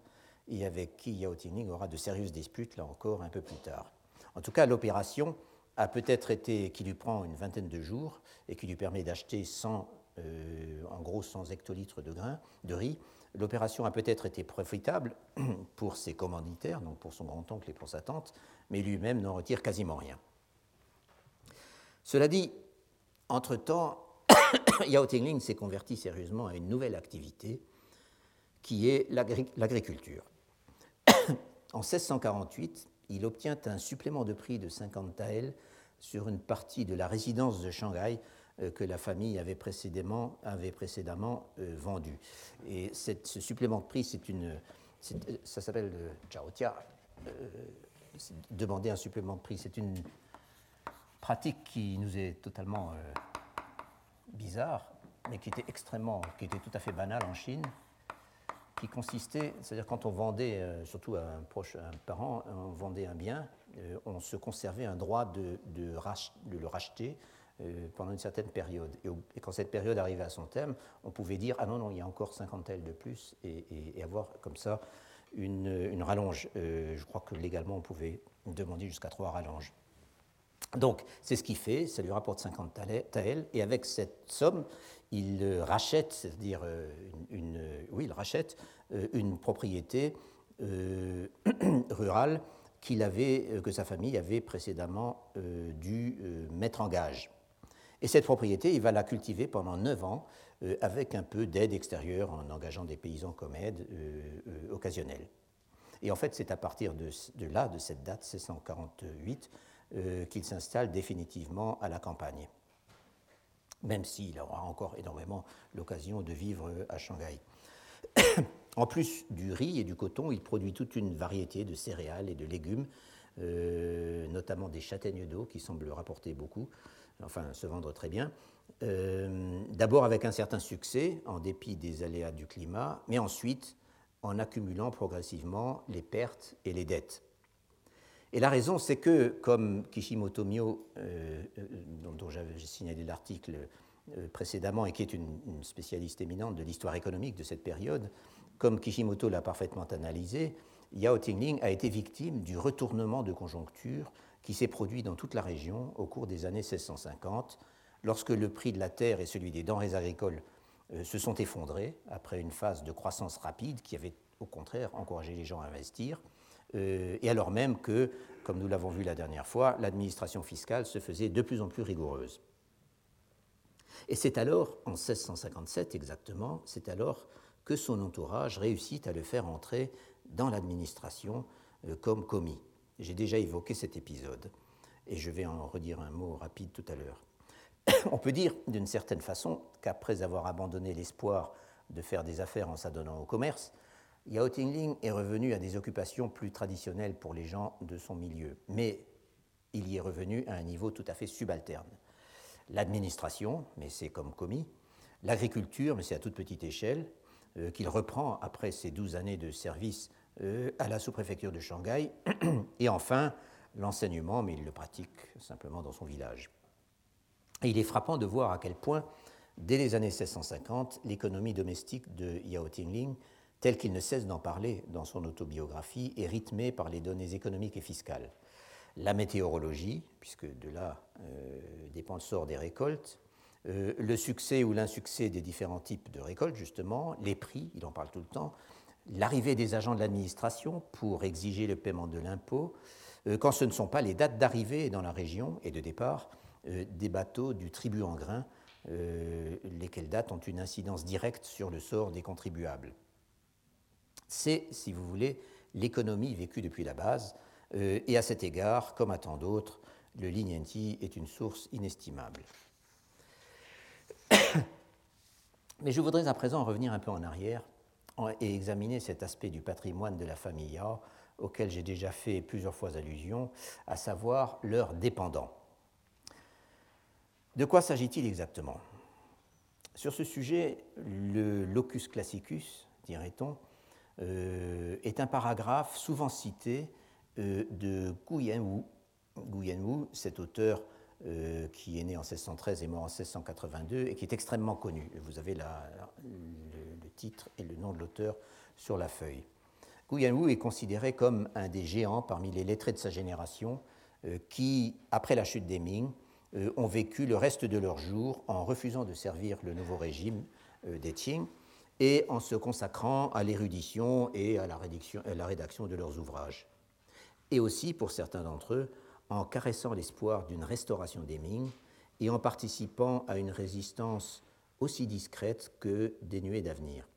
Speaker 2: et avec qui Yao aura de sérieuses disputes, là encore, un peu plus tard. En tout cas, l'opération a peut-être été, qui lui prend une vingtaine de jours et qui lui permet d'acheter 100, euh, en gros 100 hectolitres de grains, de riz. L'opération a peut-être été profitable pour ses commanditaires, donc pour son grand-oncle et pour sa tante, mais lui-même n'en retire quasiment rien. Cela dit, entre-temps, Yao Tingling s'est converti sérieusement à une nouvelle activité qui est l'agriculture. En 1648, il obtient un supplément de prix de 50 taels sur une partie de la résidence de Shanghai euh, que la famille avait précédemment, euh, vendue. Et ce supplément de prix, une, ça s'appelle le. Euh, demander un supplément de prix, c'est une pratique qui nous est totalement bizarre, mais qui était extrêmement, qui était tout à fait banale en Chine qui consistait, c'est-à-dire quand on vendait, euh, surtout à un proche, un parent, on vendait un bien, euh, on se conservait un droit de, le racheter euh, pendant une certaine période. Et, quand cette période arrivait à son terme, on pouvait dire ah non non, il y a encore 50 ailes de plus et, avoir comme ça une, une rallonge. je crois que légalement on pouvait demander jusqu'à trois rallonges. Donc, c'est ce qu'il fait, ça lui rapporte 50 taels, et avec cette somme, il rachète, c'est-à-dire euh, une, oui, il rachète euh, une propriété euh, rurale avait, que sa famille avait précédemment dû mettre en gage. Et cette propriété, il va la cultiver pendant 9 ans avec un peu d'aide extérieure en engageant des paysans comme aide occasionnelle. Et en fait, c'est à partir de, de, là, de cette date, 1648, qu'il s'installe définitivement à la campagne même s'il aura encore énormément l'occasion de vivre à Shanghai. en plus du riz et du coton, il produit toute une variété de céréales et de légumes, euh, notamment des châtaignes d'eau qui semblent rapporter beaucoup, enfin se vendre très bien. Euh, d'abord avec un certain succès, en dépit des aléas du climat, mais ensuite en accumulant progressivement les pertes et les dettes. Et la raison, c'est que, comme Kishimoto Mio, euh, euh, dont, j'avais signalé l'article euh, précédemment et qui est une, spécialiste éminente de l'histoire économique de cette période, comme Kishimoto l'a parfaitement analysé, Yao Tingling a été victime du retournement de conjoncture qui s'est produit dans toute la région au cours des années 1650, lorsque le prix de la terre et celui des denrées agricoles se sont effondrés après une phase de croissance rapide qui avait au contraire encouragé les gens à investir. Euh, et alors même que, comme nous l'avons vu la dernière fois, l'administration fiscale se faisait de plus en plus rigoureuse. Et c'est alors, en 1657 exactement, c'est alors que son entourage réussit à le faire entrer dans l'administration euh, comme commis. J'ai déjà évoqué cet épisode et je vais en redire un mot rapide tout à l'heure. On peut dire d'une certaine façon qu'après avoir abandonné l'espoir de faire des affaires en s'adonnant au commerce, Yao Tingling est revenu à des occupations plus traditionnelles pour les gens de son milieu, mais il y est revenu à un niveau tout à fait subalterne. L'administration, mais c'est comme commis, l'agriculture, mais c'est à toute petite échelle, euh, qu'il reprend après ses douze années de service euh, à la sous-préfecture de Shanghai, et enfin l'enseignement, mais il le pratique simplement dans son village. Il est frappant de voir à quel point, dès les années 1650, l'économie domestique de Yao Tingling, telle qu'il ne cesse d'en parler dans son autobiographie, est rythmée par les données économiques et fiscales. La météorologie, puisque de là euh, dépend le sort des récoltes, euh, le succès ou l'insuccès des différents types de récoltes, justement, les prix, il en parle tout le temps, l'arrivée des agents de l'administration pour exiger le paiement de l'impôt, euh, quand ce ne sont pas les dates d'arrivée dans la région et de départ des bateaux du tribut en grain, lesquelles dates ont une incidence directe sur le sort des contribuables. C'est, si vous voulez, l'économie vécue depuis la base, et à cet égard, comme à tant d'autres, le Lignanti est une source inestimable. Mais je voudrais à présent revenir un peu en arrière et examiner cet aspect du patrimoine de la famille Yao auquel j'ai déjà fait plusieurs fois allusion, à savoir leurs dépendants. De quoi s'agit-il exactement? Sur ce sujet, le locus classicus, dirait-on, euh, est un paragraphe souvent cité euh, de Gu Yanwu. Gu Yanwu, cet auteur euh, qui est né en 1613 et mort en 1682 et qui est extrêmement connu. Vous avez le, titre et le nom de l'auteur sur la feuille. Gu Yanwu est considéré comme un des géants parmi les lettrés de sa génération euh, qui, après la chute des Ming, euh, ont vécu le reste de leurs jours en refusant de servir le nouveau régime des Qing et en se consacrant à l'érudition et à la, rédaction de leurs ouvrages. Et aussi, pour certains d'entre eux, en caressant l'espoir d'une restauration des Ming et en participant à une résistance aussi discrète que dénuée d'avenir.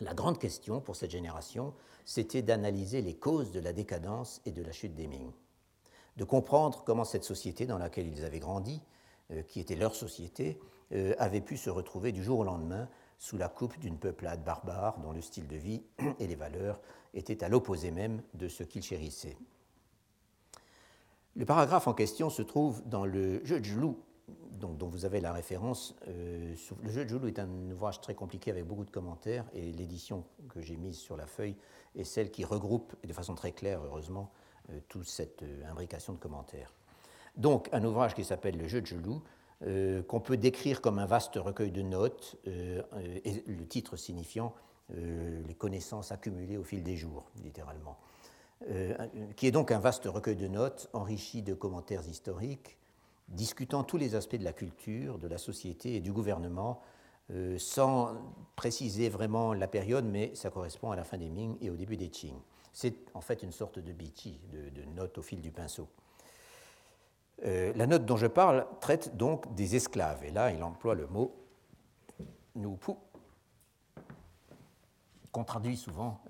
Speaker 2: La grande question pour cette génération, c'était d'analyser les causes de la décadence et de la chute des Ming, de comprendre comment cette société dans laquelle ils avaient grandi, euh, qui était leur société, euh, avait pu se retrouver du jour au lendemain sous la coupe d'une peuplade barbare dont le style de vie et les valeurs étaient à l'opposé même de ce qu'ils chérissaient. Le paragraphe en question se trouve dans le jeu de Joulou, dont vous avez la référence. Euh, le jeu de Joulou est un ouvrage très compliqué avec beaucoup de commentaires et l'édition que j'ai mise sur la feuille est celle qui regroupe, de façon très claire, heureusement, euh, toute cette euh, imbrication de commentaires. Donc, un ouvrage qui s'appelle Le jeu de Joulou, qu'on peut décrire comme un vaste recueil de notes, et le titre signifiant les connaissances accumulées au fil des jours, littéralement. Euh, qui est donc un vaste recueil de notes enrichi de commentaires historiques, discutant tous les aspects de la culture, de la société et du gouvernement, euh, sans préciser vraiment la période, mais ça correspond à la fin des Ming et au début des Qing. C'est en fait une sorte de bichi, de, note au fil du pinceau. Euh, la note dont je parle traite donc des esclaves, et là il emploie le mot nupu, qu'on traduit souvent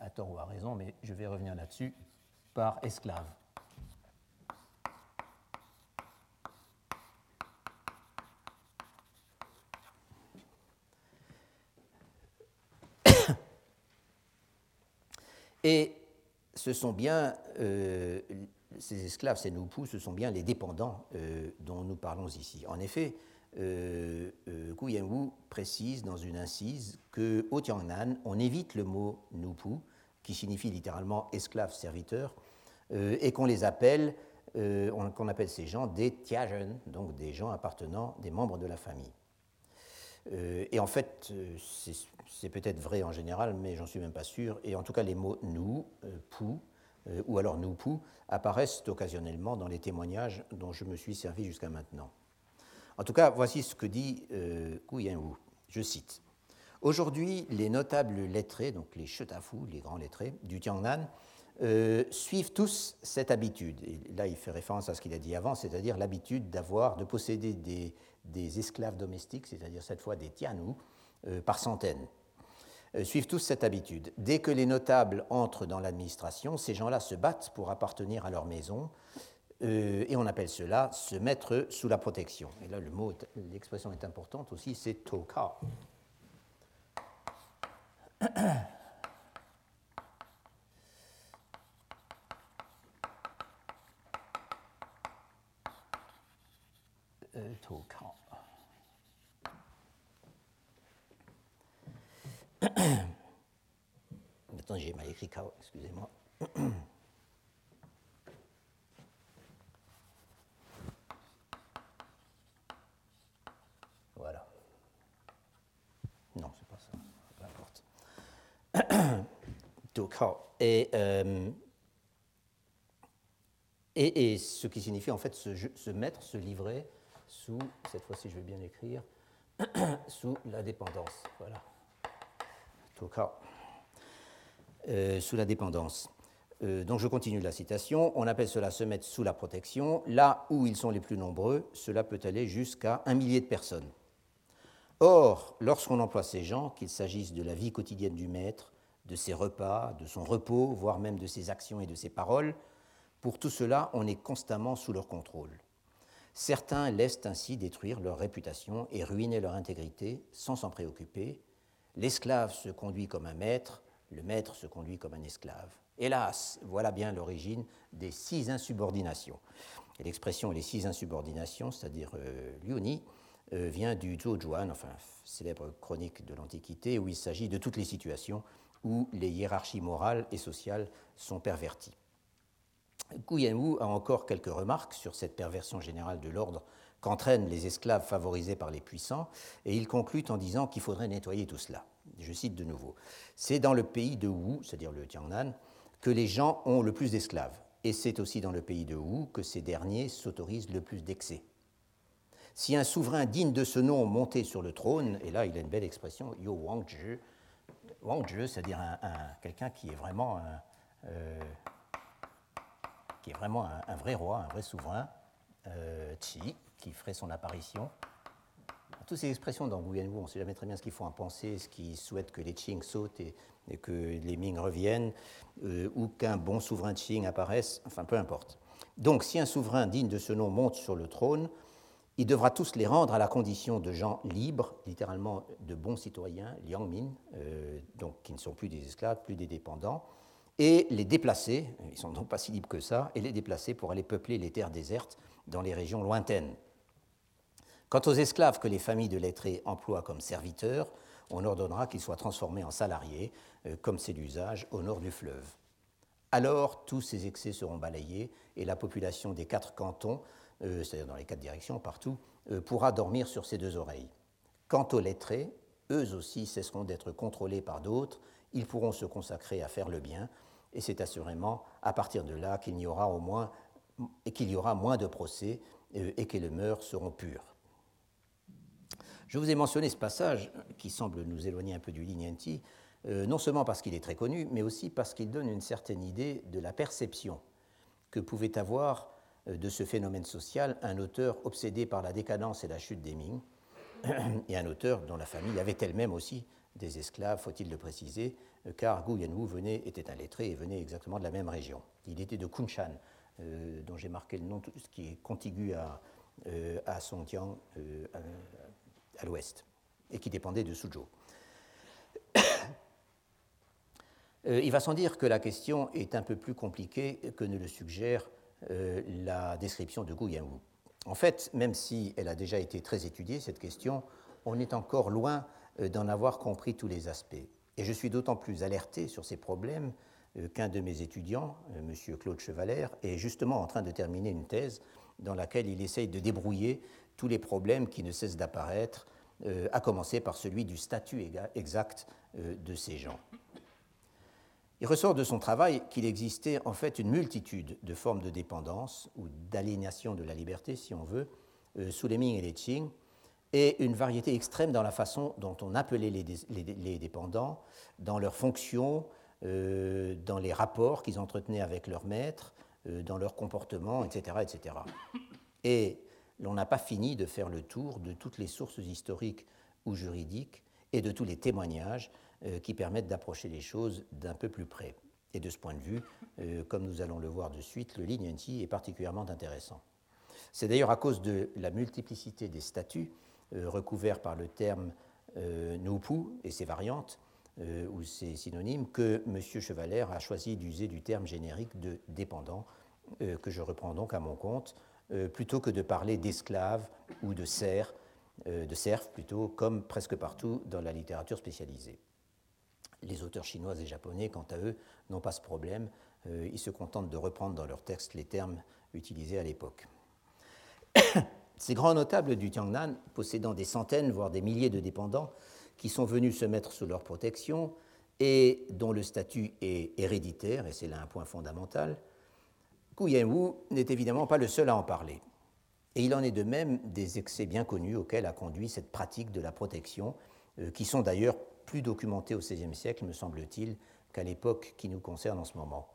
Speaker 2: à tort ou à raison, mais je vais revenir là-dessus, par esclave. Et ce sont bien, euh, ces esclaves, ces noupous, ce sont bien les dépendants euh, dont nous parlons ici. En effet, euh, euh, Wu précise dans une incise que au Tiangnan, on évite le mot nupu, qui signifie littéralement esclave serviteur, euh, et qu'on les appelle, euh, qu'on appelle ces gens des tiajen, donc des gens appartenant, des membres de la famille. et en fait, c'est peut-être vrai en général, mais j'en suis même pas sûr. Et en tout cas, les mots nous, pou, ou alors nupu apparaissent occasionnellement dans les témoignages dont je me suis servi jusqu'à maintenant. En tout cas, voici ce que dit euh, Wu. Je cite Aujourd'hui, les notables lettrés, donc les Shetafu, les grands lettrés du Tiangnan, suivent tous cette habitude. Et là, il fait référence à ce qu'il a dit avant, c'est-à-dire l'habitude d'avoir, de posséder des, esclaves domestiques, c'est-à-dire cette fois des tianous, par centaines. Suivent tous cette habitude. Dès que les notables entrent dans l'administration, ces gens-là se battent pour appartenir à leur maison, euh, et on appelle cela se mettre sous la protection. Et là, le mot, l'expression est importante aussi, c'est toka. Euh, toka. Maintenant, j'ai mal écrit kao, excusez-moi. Euh, et, et, ce qui signifie en fait se, mettre, se livrer sous, cette fois-ci je vais bien écrire, sous la dépendance. Voilà. Euh, sous la dépendance. Euh, donc je continue la citation. On appelle cela se mettre sous la protection. Là où ils sont les plus nombreux, cela peut aller jusqu'à un millier de personnes. Or, lorsqu'on emploie ces gens, qu'il s'agisse de la vie quotidienne du maître, de ses repas, de son repos, voire même de ses actions et de ses paroles. Pour tout cela, on est constamment sous leur contrôle. Certains laissent ainsi détruire leur réputation et ruiner leur intégrité sans s'en préoccuper. L'esclave se conduit comme un maître, le maître se conduit comme un esclave. Hélas, voilà bien l'origine des six insubordinations. L'expression les six insubordinations, c'est-à-dire euh, euh, vient du Zhuojuan, enfin célèbre chronique de l'Antiquité, où il s'agit de toutes les situations où les hiérarchies morales et sociales sont perverties. Wu a encore quelques remarques sur cette perversion générale de l'ordre qu'entraînent les esclaves favorisés par les puissants, et il conclut en disant qu'il faudrait nettoyer tout cela. Je cite de nouveau. C'est dans le pays de Wu, c'est-à-dire le Tiangnan, que les gens ont le plus d'esclaves, et c'est aussi dans le pays de Wu que ces derniers s'autorisent le plus d'excès. Si un souverain digne de ce nom montait sur le trône, et là il a une belle expression, Yo Wangzhi, Wangzhi, c'est-à-dire un, quelqu'un qui est vraiment, un, euh, qui est vraiment un, vrai roi, un vrai souverain, euh, Qi, qui ferait son apparition. Toutes ces expressions dans Wu, on ne sait jamais très bien ce qu'ils font en penser, ce qu'ils souhaitent que les Qing sautent et, que les Ming reviennent, euh, ou qu'un bon souverain Qing apparaisse, enfin peu importe. Donc si un souverain digne de ce nom monte sur le trône, il devra tous les rendre à la condition de gens libres, littéralement de bons citoyens, liangmin, euh, donc qui ne sont plus des esclaves, plus des dépendants, et les déplacer, ils ne sont donc pas si libres que ça, et les déplacer pour aller peupler les terres désertes dans les régions lointaines. Quant aux esclaves que les familles de lettrés emploient comme serviteurs, on ordonnera qu'ils soient transformés en salariés, euh, comme c'est l'usage au nord du fleuve. Alors tous ces excès seront balayés et la population des quatre cantons euh, c'est-à-dire dans les quatre directions, partout, euh, pourra dormir sur ses deux oreilles. Quant aux lettrés, eux aussi cesseront d'être contrôlés par d'autres, ils pourront se consacrer à faire le bien, et c'est assurément à partir de là qu'il y aura au moins qu'il y aura moins de procès et que les mœurs seront pures. Je vous ai mentionné ce passage qui semble nous éloigner un peu du Lignanti, non seulement parce qu'il est très connu, mais aussi parce qu'il donne une certaine idée de la perception que pouvait avoir euh, de ce phénomène social un auteur obsédé par la décadence et la chute des Ming, et un auteur dont la famille avait elle-même aussi des esclaves, faut-il le préciser, euh, car Gu Yanwu venait, était un lettré et venait exactement de la même région. Il était de Kunshan, euh, dont j'ai marqué le nom, ce qui est contigu à, à Songjiang, à, l'ouest, et qui dépendait de Suzhou. il va sans dire que la question est un peu plus compliquée que ne le suggère euh, la description de Gu Yanwu. En fait, même si elle a déjà été très étudiée, cette question, on est encore loin euh, d'en avoir compris tous les aspects. Et je suis d'autant plus alerté sur ces problèmes euh, qu'un de mes étudiants, M. Claude Chevalère, est justement en train de terminer une thèse dans laquelle il essaye de débrouiller tous les problèmes qui ne cessent d'apparaître, à commencer par celui du statut exact de ces gens. Il ressort de son travail qu'il existait en fait une multitude de formes de dépendance ou d'aliénation de la liberté, si on veut, euh, sous les Ming et les Qing, et une variété extrême dans la façon dont on appelait les, dépendants, dans leurs fonctions, dans les rapports qu'ils entretenaient avec leurs maîtres, dans leur comportement, etc. etc. Et l'on n'a pas fini de faire le tour de toutes les sources historiques ou juridiques et de tous les témoignages qui permettent d'approcher les choses d'un peu plus près. Et de ce point de vue, comme nous allons le voir de suite, le Lignanti est particulièrement intéressant. C'est d'ailleurs à cause de la multiplicité des statuts euh, recouverts par le terme euh, Nupu et ses variantes euh, ou ses synonymes que M. Chevalère a choisi d'user du terme générique de dépendant, que je reprends donc à mon compte, plutôt que de parler d'esclaves ou de serfs, de serfs plutôt, comme presque partout dans la littérature spécialisée. Les auteurs chinois et japonais, quant à eux, n'ont pas ce problème. ils se contentent de reprendre dans leurs textes les termes utilisés à l'époque. Ces grands notables du Tiangnan, possédant des centaines, voire des milliers de dépendants, qui sont venus se mettre sous leur protection et dont le statut est héréditaire, et c'est là un point fondamental, Gu n'est évidemment pas le seul à en parler. Et il en est de même des excès bien connus auxquels a conduit cette pratique de la protection, euh, qui sont d'ailleurs plus documentés au XVIe siècle, me semble-t-il, qu'à l'époque qui nous concerne en ce moment.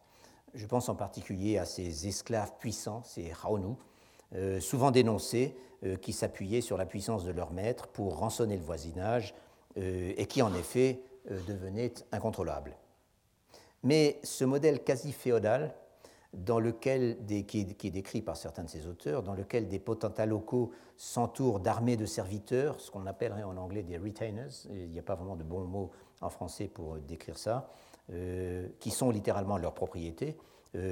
Speaker 2: Je pense en particulier à ces esclaves puissants, ces Haonu, euh, souvent dénoncés, euh, qui s'appuyaient sur la puissance de leur maître pour rançonner le voisinage et qui en effet devenaient incontrôlables. Mais ce modèle quasi féodal, dans lequel qui, est, décrit par certains de ces auteurs, dans lequel des potentats locaux s'entourent d'armées de serviteurs, ce qu'on appellerait en anglais des retainers, il n'y a pas vraiment de bon mot en français pour décrire ça, qui sont littéralement leurs propriétés,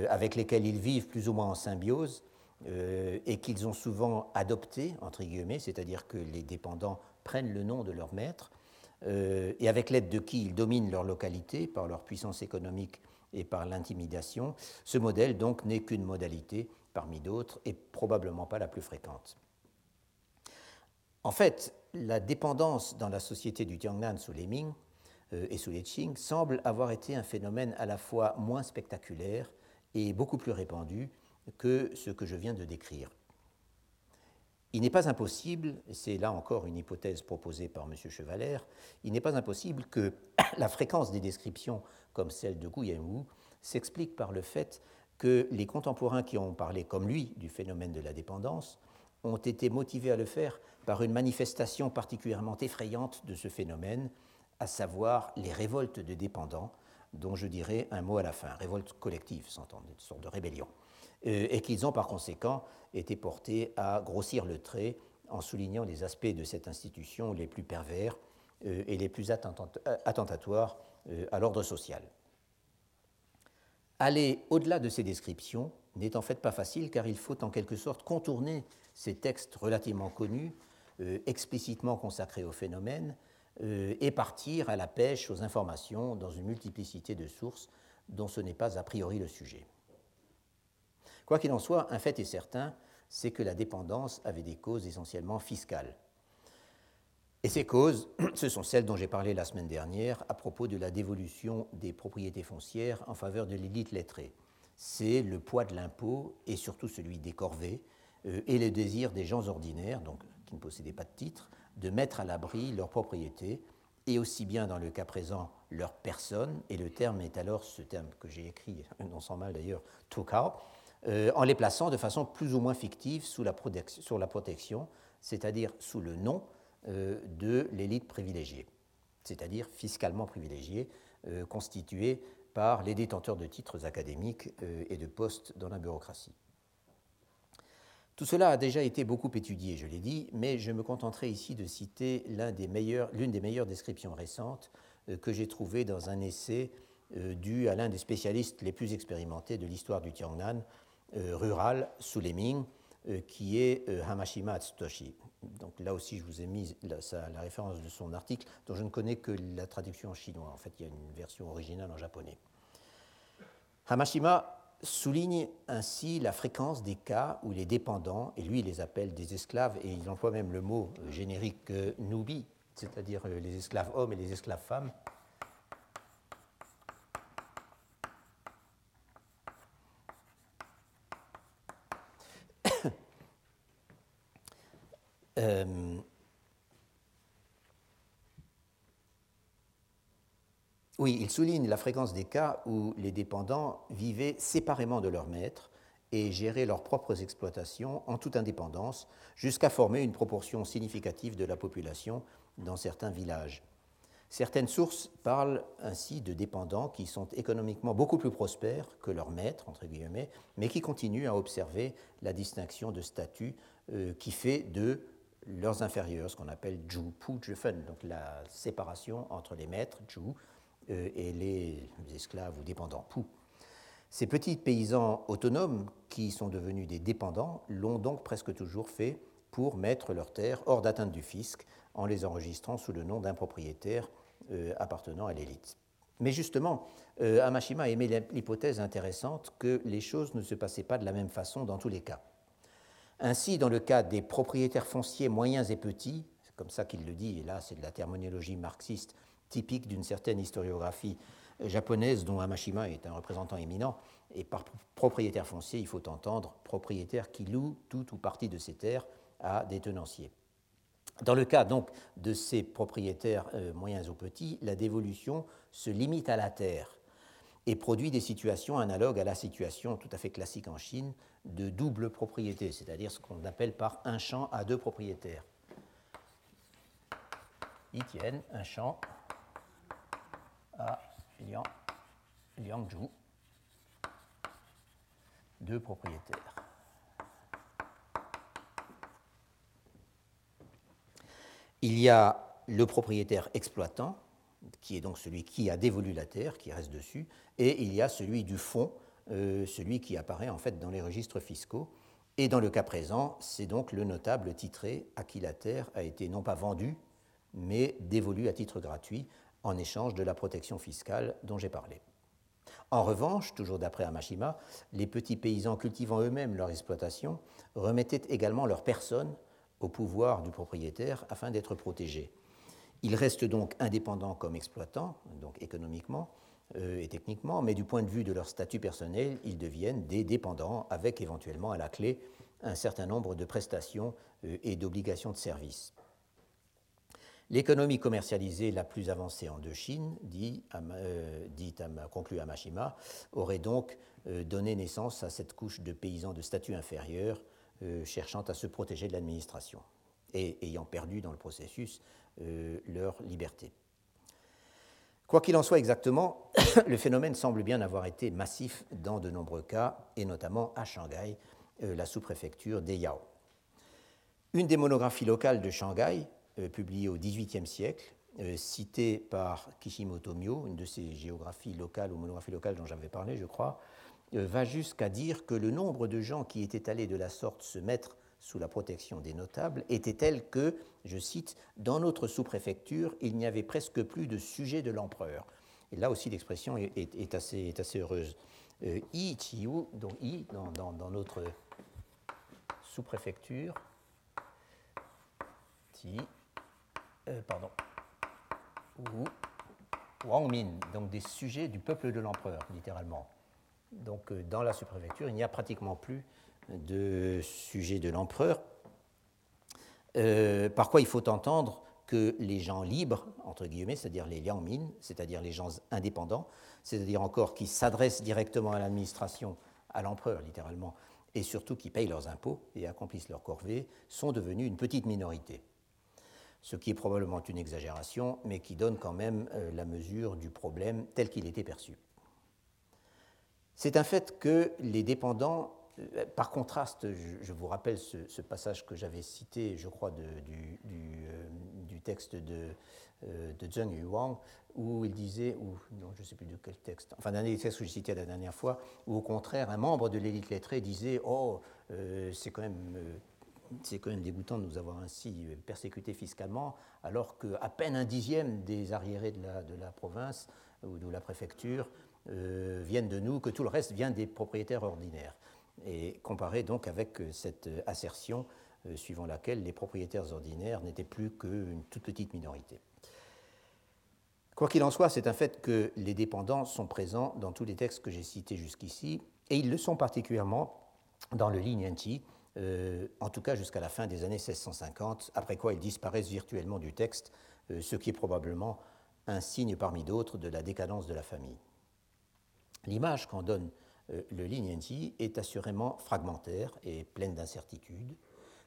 Speaker 2: avec lesquels ils vivent plus ou moins en symbiose, euh, et qu'ils ont souvent adopté, entre guillemets, c'est-à-dire que les dépendants prennent le nom de leur maître, euh, et avec l'aide de qui ils dominent leur localité par leur puissance économique et par l'intimidation. Ce modèle, donc, n'est qu'une modalité parmi d'autres et probablement pas la plus fréquente. En fait, la dépendance dans la société du Tiangnan sous les Ming euh, et sous les Qing semble avoir été un phénomène à la fois moins spectaculaire et beaucoup plus répandu que ce que je viens de décrire. Il n'est pas impossible, c'est là encore une hypothèse proposée par M. Chevalère, il n'est pas impossible que la fréquence des descriptions comme celle de Wu s'explique par le fait que les contemporains qui ont parlé comme lui du phénomène de la dépendance ont été motivés à le faire par une manifestation particulièrement effrayante de ce phénomène, à savoir les révoltes de dépendants, dont je dirai un mot à la fin, révolte collective, s'entend, une sorte de rébellion. Euh, et qu'ils ont par conséquent été portés à grossir le trait en soulignant les aspects de cette institution les plus pervers euh, et les plus attentatoires euh, à l'ordre social. Aller au-delà de ces descriptions n'est en fait pas facile car il faut en quelque sorte contourner ces textes relativement connus, explicitement consacrés au phénomène, et partir à la pêche aux informations dans une multiplicité de sources dont ce n'est pas a priori le sujet. Quoi qu'il en soit, un fait est certain, c'est que la dépendance avait des causes essentiellement fiscales. Et ces causes, ce sont celles dont j'ai parlé la semaine dernière à propos de la dévolution des propriétés foncières en faveur de l'élite lettrée. C'est le poids de l'impôt et surtout celui des corvées euh, et le désir des gens ordinaires, donc qui ne possédaient pas de titre, de mettre à l'abri leurs propriétés et aussi bien dans le cas présent leur personne, et le terme est alors ce terme que j'ai écrit, non sans mal d'ailleurs, took out, euh, en les plaçant de façon plus ou moins fictive sous la sur la protection, c'est-à-dire sous le nom euh, de l'élite privilégiée, c'est-à-dire fiscalement privilégiée, euh, constituée par les détenteurs de titres académiques et de postes dans la bureaucratie. Tout cela a déjà été beaucoup étudié, je l'ai dit, mais je me contenterai ici de citer l'une des, meilleures descriptions récentes que j'ai trouvées dans un essai dû à l'un des spécialistes les plus expérimentés de l'histoire du Tiangnan, rural sous les Ming, euh, qui est euh, Hamashima Atsutoshi. Donc là aussi, je vous ai mis la, référence de son article, dont je ne connais que la traduction en chinois. En fait, il y a une version originale en japonais. Hamashima souligne ainsi la fréquence des cas où les dépendants, et lui il les appelle des esclaves, et il emploie même le mot générique nubi, c'est-à-dire les esclaves hommes et les esclaves femmes, Oui, il souligne la fréquence des cas où les dépendants vivaient séparément de leur maître et géraient leurs propres exploitations en toute indépendance, jusqu'à former une proportion significative de la population dans certains villages. Certaines sources parlent ainsi de dépendants qui sont économiquement beaucoup plus prospères que leurs maîtres, entre guillemets, mais qui continuent à observer la distinction de statut euh, qui fait de leurs inférieurs, ce qu'on appelle Ju Pu donc la séparation entre les maîtres, Ju, euh, et les esclaves ou dépendants, Pu. Ces petits paysans autonomes qui sont devenus des dépendants l'ont donc presque toujours fait pour mettre leurs terres hors d'atteinte du fisc en les enregistrant sous le nom d'un propriétaire euh, appartenant à l'élite. Mais justement, euh, Amashima émet l'hypothèse intéressante que les choses ne se passaient pas de la même façon dans tous les cas. Ainsi, dans le cas des propriétaires fonciers moyens et petits, c'est comme ça qu'il le dit, et là c'est de la terminologie marxiste typique d'une certaine historiographie japonaise dont Amashima est un représentant éminent, et par propriétaire foncier, il faut entendre propriétaire qui loue tout ou partie de ses terres à des tenanciers. Dans le cas donc de ces propriétaires euh, moyens ou petits, la dévolution se limite à la terre et produit des situations analogues à la situation tout à fait classique en Chine de double propriété, c'est-à-dire ce qu'on appelle par un champ à deux propriétaires. Ils tiennent un champ à Liangzhou, deux propriétaires. Il y a le propriétaire exploitant, qui est donc celui qui a dévolu la terre, qui reste dessus, et il y a celui du fond, euh, celui qui apparaît en fait dans les registres fiscaux. Et dans le cas présent, c'est donc le notable titré à qui la terre a été non pas vendue, mais dévolue à titre gratuit en échange de la protection fiscale dont j'ai parlé. En revanche, toujours d'après Amashima, les petits paysans cultivant eux-mêmes leur exploitation remettaient également leur personne au pouvoir du propriétaire afin d'être protégés. Ils restent donc indépendants comme exploitants, donc économiquement euh, et techniquement, mais du point de vue de leur statut personnel, ils deviennent des dépendants avec éventuellement à la clé un certain nombre de prestations euh, et d'obligations de service. L'économie commercialisée la plus avancée en deux Chine, dit, euh, conclut Amashima, aurait donc donné naissance à cette couche de paysans de statut inférieur euh, cherchant à se protéger de l'administration et ayant perdu dans le processus euh, leur liberté. Quoi qu'il en soit exactement, le phénomène semble bien avoir été massif dans de nombreux cas, et notamment à Shanghai, euh, la sous-préfecture d'Eyao. Une des monographies locales de Shanghai, publiée au XVIIIe siècle, citée par Kishimoto Mio, une de ces géographies locales ou monographies locales dont j'avais parlé, je crois, euh, va jusqu'à dire que le nombre de gens qui étaient allés de la sorte se mettre sous la protection des notables était tel que, je cite, dans notre sous-préfecture, il n'y avait presque plus de sujet de l'empereur. Et là aussi, l'expression est, assez, est, assez, heureuse. Euh, I, donc I, dans, dans, notre sous-préfecture, Ti, euh, pardon, ou Wangmin, donc des sujets du peuple de l'empereur, littéralement. Donc euh, dans la sous-préfecture, il n'y a pratiquement plus de sujet de l'empereur. Euh, par quoi il faut entendre que les gens libres, entre guillemets, c'est-à-dire les liangmin, c'est-à-dire les gens indépendants, c'est-à-dire encore qui s'adressent directement à l'administration, à l'empereur littéralement, et surtout qui payent leurs impôts et accomplissent leur corvée, sont devenus une petite minorité. Ce qui est probablement une exagération, mais qui donne quand même euh, la mesure du problème tel qu'il était perçu. C'est un fait que les dépendants, par contraste, je, vous rappelle ce, passage que j'avais cité, je crois, du, euh, du, texte de, euh, Zheng Yuang, où il disait, ou non, je ne sais plus de quel texte, enfin d'un des textes que j'ai cité la dernière fois, où au contraire, un membre de l'élite lettrée disait Oh, c'est quand même. c'est quand même dégoûtant de nous avoir ainsi persécutés fiscalement, alors qu'à peine un dixième des arriérés de la, province ou de la préfecture euh, viennent de nous, que tout le reste vient des propriétaires ordinaires. Et comparé donc avec euh, cette assertion euh, suivant laquelle les propriétaires ordinaires n'étaient plus qu'une toute petite minorité. Quoi qu'il en soit, c'est un fait que les dépendants sont présents dans tous les textes que j'ai cités jusqu'ici, et ils le sont particulièrement dans le Li euh, en tout cas jusqu'à la fin des années 1650, après quoi ils disparaissent virtuellement du texte, ce qui est probablement un signe parmi d'autres de la décadence de la famille. L'image qu'en donne euh, le Lin est assurément fragmentaire et pleine d'incertitudes,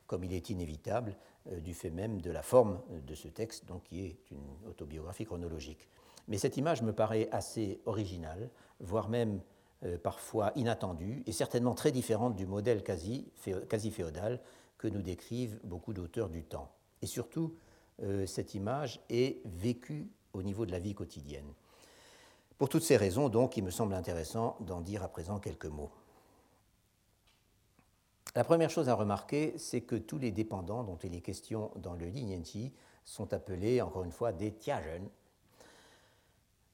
Speaker 2: comme il est inévitable euh, du fait même de la forme de ce texte, donc qui est une autobiographie chronologique. Mais cette image me paraît assez originale, voire même euh, parfois inattendue, et certainement très différente du modèle quasi-féodal que nous décrivent beaucoup d'auteurs du temps. Et surtout, cette image est vécue au niveau de la vie quotidienne. Pour toutes ces raisons, donc, il me semble intéressant d'en dire à présent quelques mots. La première chose à remarquer, c'est que tous les dépendants dont il est question dans le Lignenti sont appelés, encore une fois, des tiajen,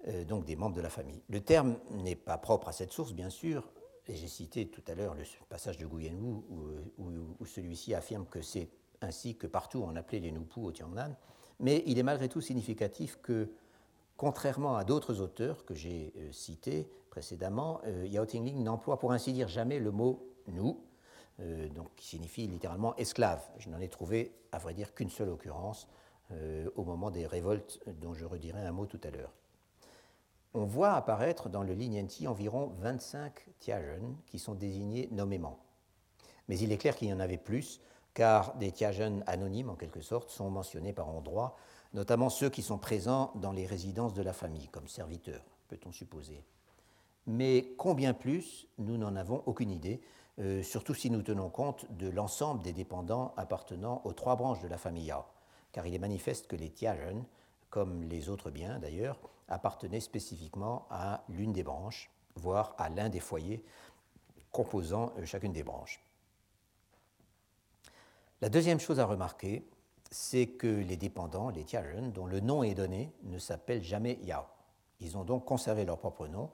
Speaker 2: euh, donc des membres de la famille. Le terme n'est pas propre à cette source, bien sûr, et j'ai cité tout à l'heure le passage de Guyen où, où, celui-ci affirme que c'est ainsi que partout on appelait les Nupu au Tiangnan, mais il est malgré tout significatif que Contrairement à d'autres auteurs que j'ai euh, cités précédemment, euh, Yao Tingling n'emploie pour ainsi dire jamais le mot nous, euh, qui signifie littéralement esclave. Je n'en ai trouvé, à vrai dire, qu'une seule occurrence au moment des révoltes dont je redirai un mot tout à l'heure. On voit apparaître dans le Lignenti environ 25 Tiajen qui sont désignés nommément. Mais il est clair qu'il y en avait plus, car des Tiajen anonymes, en quelque sorte, sont mentionnés par endroits notamment ceux qui sont présents dans les résidences de la famille, comme serviteurs, peut-on supposer. Mais combien plus, nous n'en avons aucune idée, euh, surtout si nous tenons compte de l'ensemble des dépendants appartenant aux trois branches de la famille Yao, car il est manifeste que les Tiajen, comme les autres biens d'ailleurs, appartenaient spécifiquement à l'une des branches, voire à l'un des foyers composant euh, chacune des branches. La deuxième chose à remarquer, c'est que les dépendants, les Tiajen, dont le nom est donné, ne s'appellent jamais Yao. Ils ont donc conservé leur propre nom,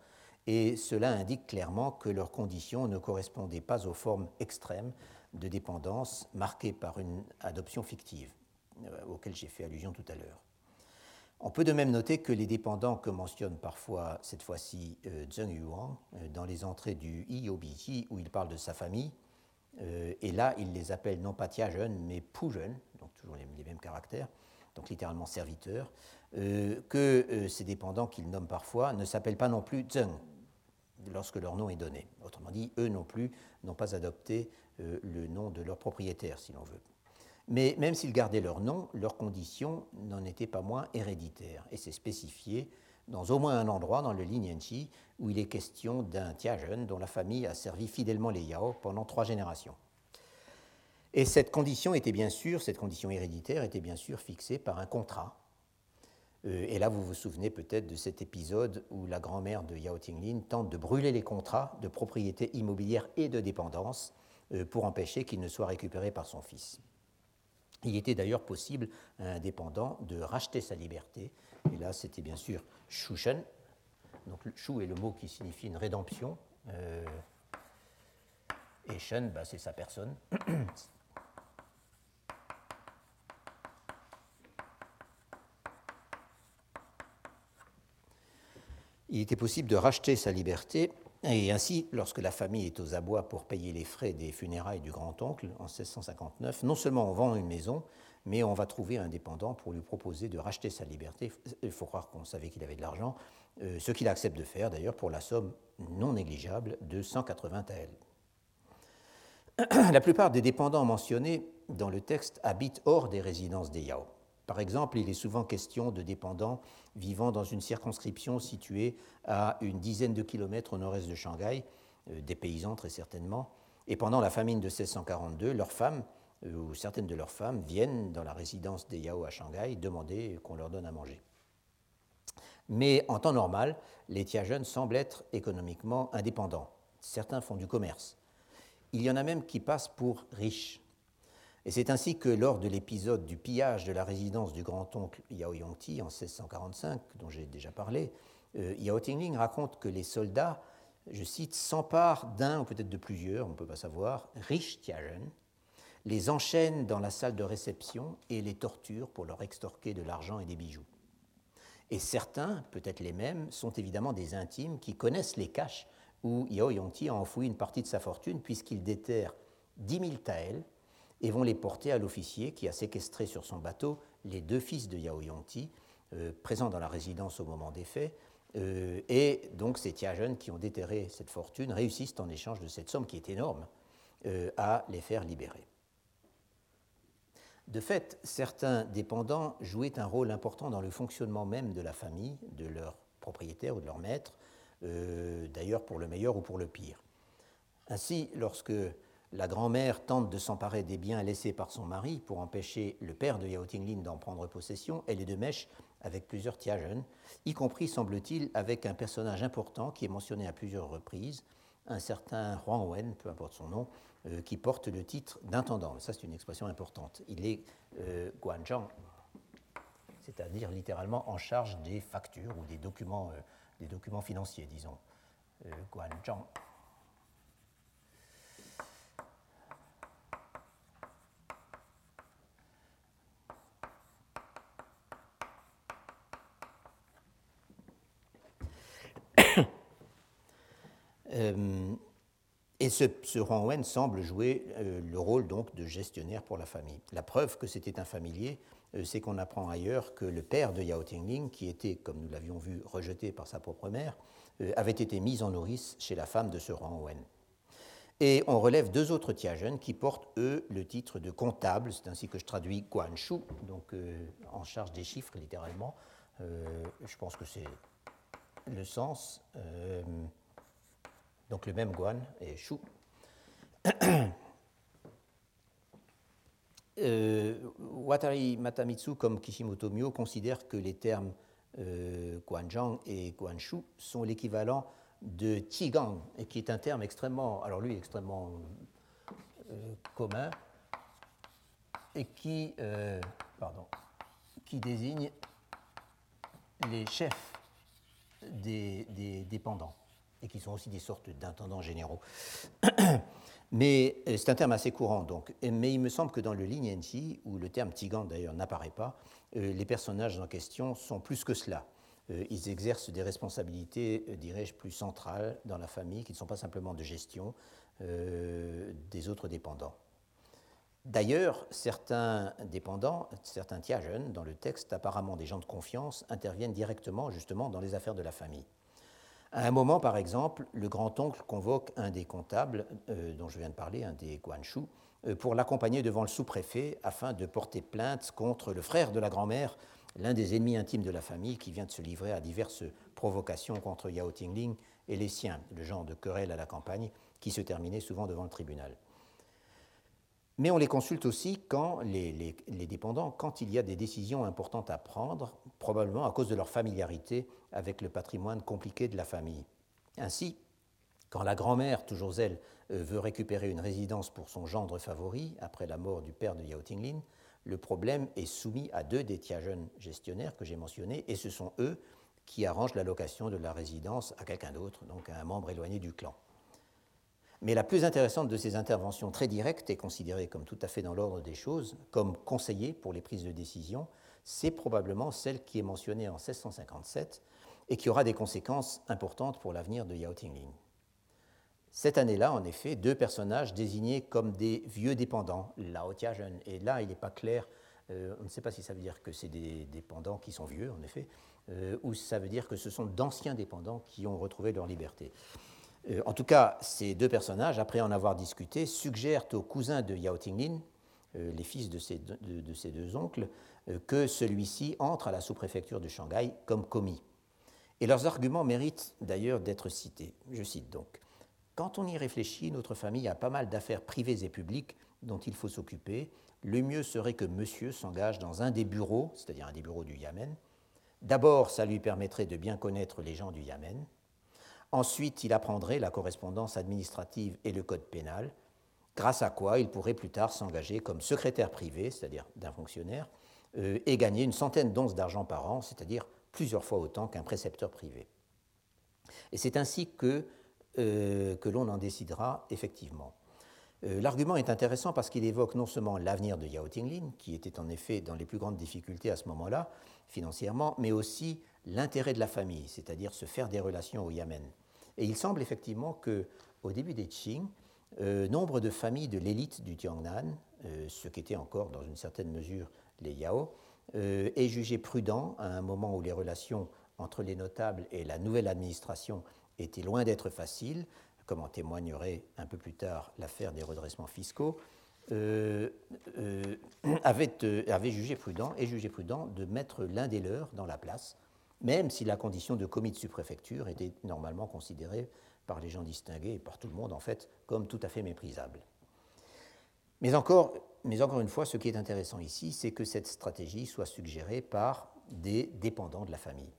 Speaker 2: et cela indique clairement que leurs conditions ne correspondaient pas aux formes extrêmes de dépendance marquées par une adoption fictive, euh, auxquelles j'ai fait allusion tout à l'heure. On peut de même noter que les dépendants que mentionne parfois cette fois-ci euh, Zheng Yuan euh, dans les entrées du Iyobiji où il parle de sa famille, et là il les appelle non pas Tiajen mais Pujen, toujours les, mêmes caractères, donc littéralement serviteur, euh, que euh, ces dépendants qu'ils nomment parfois ne s'appellent pas non plus Zheng lorsque leur nom est donné. Autrement dit, eux non plus n'ont pas adopté euh, le nom de leur propriétaire, si l'on veut. Mais même s'ils gardaient leur nom, leurs conditions n'en étaient pas moins héréditaires, et c'est spécifié dans au moins un endroit dans le Linianchi où il est question d'un Tiajen dont la famille a servi fidèlement les Yao pendant trois générations. Et cette condition était bien sûr, cette condition héréditaire était bien sûr fixée par un contrat. Euh, et là, vous vous souvenez peut-être de cet épisode où la grand-mère de Yao Tinglin tente de brûler les contrats de propriété immobilière et de dépendance euh, pour empêcher qu'ils ne soient récupérés par son fils. Il était d'ailleurs possible à un dépendant de racheter sa liberté. Et là, c'était bien sûr Shushen. Donc, Shu est le mot qui signifie une rédemption. Euh, et Shen, bah, c'est sa personne. il était possible de racheter sa liberté, et ainsi, lorsque la famille est aux abois pour payer les frais des funérailles du grand-oncle en 1659, non seulement on vend une maison, mais on va trouver un dépendant pour lui proposer de racheter sa liberté. Il faut croire qu'on savait qu'il avait de l'argent, euh, ce qu'il accepte de faire d'ailleurs pour la somme non négligeable de 180 TL. La plupart des dépendants mentionnés dans le texte habitent hors des résidences des Yao. Par exemple, il est souvent question de dépendants vivant dans une circonscription située à une dizaine de kilomètres au nord-est de Shanghai, euh, des paysans très certainement, et pendant la famine de 1642, leurs femmes, euh, ou certaines de leurs femmes, viennent dans la résidence des Yao à Shanghai demander qu'on leur donne à manger. Mais en temps normal, les Tiajen semblent être économiquement indépendants. Certains font du commerce. Il y en a même qui passent pour riches. Et c'est ainsi que lors de l'épisode du pillage de la résidence du grand-oncle Yao Yongti en 1645, dont j'ai déjà parlé, euh, Yao Tingling raconte que les soldats, je cite, s'emparent d'un ou peut-être de plusieurs, on ne peut pas savoir, riches Tiajen, les enchaînent dans la salle de réception et les torturent pour leur extorquer de l'argent et des bijoux. Et certains, peut-être les mêmes, sont évidemment des intimes qui connaissent les caches où Yao Yongti a enfoui une partie de sa fortune puisqu'il déterre 10 000 taels et vont les porter à l'officier qui a séquestré sur son bateau les deux fils de Yao Yongti présents dans la résidence au moment des faits. et donc ces Tiagen qui ont déterré cette fortune réussissent en échange de cette somme qui est énorme à les faire libérer. De fait, certains dépendants jouaient un rôle important dans le fonctionnement même de la famille, de leur propriétaire ou de leur maître, euh, d'ailleurs pour le meilleur ou pour le pire. Ainsi, lorsque la grand-mère tente de s'emparer des biens laissés par son mari pour empêcher le père de Yao Tinglin d'en prendre possession, elle est de mèche avec plusieurs Tiajen, y compris, semble-t-il, avec un personnage important qui est mentionné à plusieurs reprises, un certain Huang Wen, peu importe son nom, euh, qui porte le titre d'intendant. Ça, c'est une expression importante. Il est euh, Guanzhang, c'est-à-dire littéralement en charge des factures ou des documents, euh, des documents financiers, disons. Euh, Guanzhang. Et ce, ce Wen semble jouer euh, le rôle donc de gestionnaire pour la famille. La preuve que c'était un familier, euh, c'est qu'on apprend ailleurs que le père de Yao Tingling, qui était, comme nous l'avions vu, rejeté par sa propre mère, euh, avait été mis en nourrice chez la femme de ce Wen. Et on relève deux autres Tiajen qui portent, eux, le titre de comptable, c'est ainsi que je traduis Guanshu, donc en charge des chiffres littéralement. je pense que c'est le sens donc le même Guan et Shu. Euh, Watari Matamitsu, comme Kishimoto Myo, considère que les termes euh, Guanzhang et Guanshu sont l'équivalent de Tigang, et qui est un terme extrêmement, alors lui, extrêmement euh, commun, et qui, euh, pardon, qui désigne les chefs des dépendants et qui sont aussi des sortes d'intendants généraux. Mais euh, c'est un terme assez courant, donc. Mais il me semble que dans le Lin où le terme Tigan d'ailleurs n'apparaît pas, euh, les personnages en question sont plus que cela. Euh, ils exercent des responsabilités, dirais-je, plus centrales dans la famille, qui ne sont pas simplement de gestion des autres dépendants. D'ailleurs, certains dépendants, certains jeunes dans le texte, apparemment des gens de confiance, interviennent directement justement dans les affaires de la famille. À un moment, par exemple, le grand-oncle convoque un des comptables euh, dont je viens de parler, un des Guanshu, euh, pour l'accompagner devant le sous-préfet afin de porter plainte contre le frère de la grand-mère, l'un des ennemis intimes de la famille qui vient de se livrer à diverses provocations contre Yao Tingling et les siens, le genre de querelle à la campagne qui se terminait souvent devant le tribunal. Mais on les consulte aussi quand les, dépendants, quand il y a des décisions importantes à prendre, probablement à cause de leur familiarité avec le patrimoine compliqué de la famille. Ainsi, quand la grand-mère, toujours elle, euh, veut récupérer une résidence pour son gendre favori après la mort du père de Yao Tinglin, le problème est soumis à deux des jeunes gestionnaires que j'ai mentionnés, et ce sont eux qui arrangent l'allocation de la résidence à quelqu'un d'autre, donc à un membre éloigné du clan. Mais la plus intéressante de ces interventions très directes et considérée comme tout à fait dans l'ordre des choses, comme conseiller pour les prises de décision, c'est probablement celle qui est mentionnée en 1657 et qui aura des conséquences importantes pour l'avenir de Yao Tingling. Cette année-là, en effet, deux personnages désignés comme des vieux dépendants, Lao Tiazhen, et là, il n'est pas clair, euh, on ne sait pas si ça veut dire que c'est des dépendants qui sont vieux, en effet, euh, ou ça veut dire que ce sont d'anciens dépendants qui ont retrouvé leur liberté. Euh, en tout cas, ces deux personnages, après en avoir discuté, suggèrent aux cousins de Yao Tinglin, euh, les fils de ces, deux, oncles, euh, que celui-ci entre à la sous-préfecture de Shanghai comme commis. Et leurs arguments méritent d'ailleurs d'être cités. Je cite donc Quand on y réfléchit, notre famille a pas mal d'affaires privées et publiques dont il faut s'occuper. Le mieux serait que monsieur s'engage dans un des bureaux, c'est-à-dire un des bureaux du Yamen. D'abord, ça lui permettrait de bien connaître les gens du Yamen. Ensuite, il apprendrait la correspondance administrative et le code pénal, grâce à quoi il pourrait plus tard s'engager comme secrétaire privé, c'est-à-dire d'un fonctionnaire, euh, et gagner une centaine d'onces d'argent par an, c'est-à-dire plusieurs fois autant qu'un précepteur privé. Et c'est ainsi que, euh, l'on en décidera effectivement. Euh, l'argument est intéressant parce qu'il évoque non seulement l'avenir de Yao Tinglin, qui était en effet dans les plus grandes difficultés à ce moment-là, financièrement, mais aussi l'intérêt de la famille, c'est-à-dire se faire des relations au Yamen. Et il semble effectivement que, au début des Qing, euh, nombre de familles de l'élite du Tiangnan, euh, ce qu'étaient encore dans une certaine mesure les Yao, est jugé prudent à un moment où les relations entre les notables et la nouvelle administration étaient loin d'être faciles, comme en témoignerait un peu plus tard l'affaire des redressements fiscaux, euh, euh, euh, avait, jugé prudent et jugé prudent de mettre l'un des leurs dans la place, même si la condition de commis de sous-préfecture était normalement considérée par les gens distingués et par tout le monde en fait comme tout à fait méprisable. Mais encore, une fois, ce qui est intéressant ici, c'est que cette stratégie soit suggérée par des dépendants de la famille.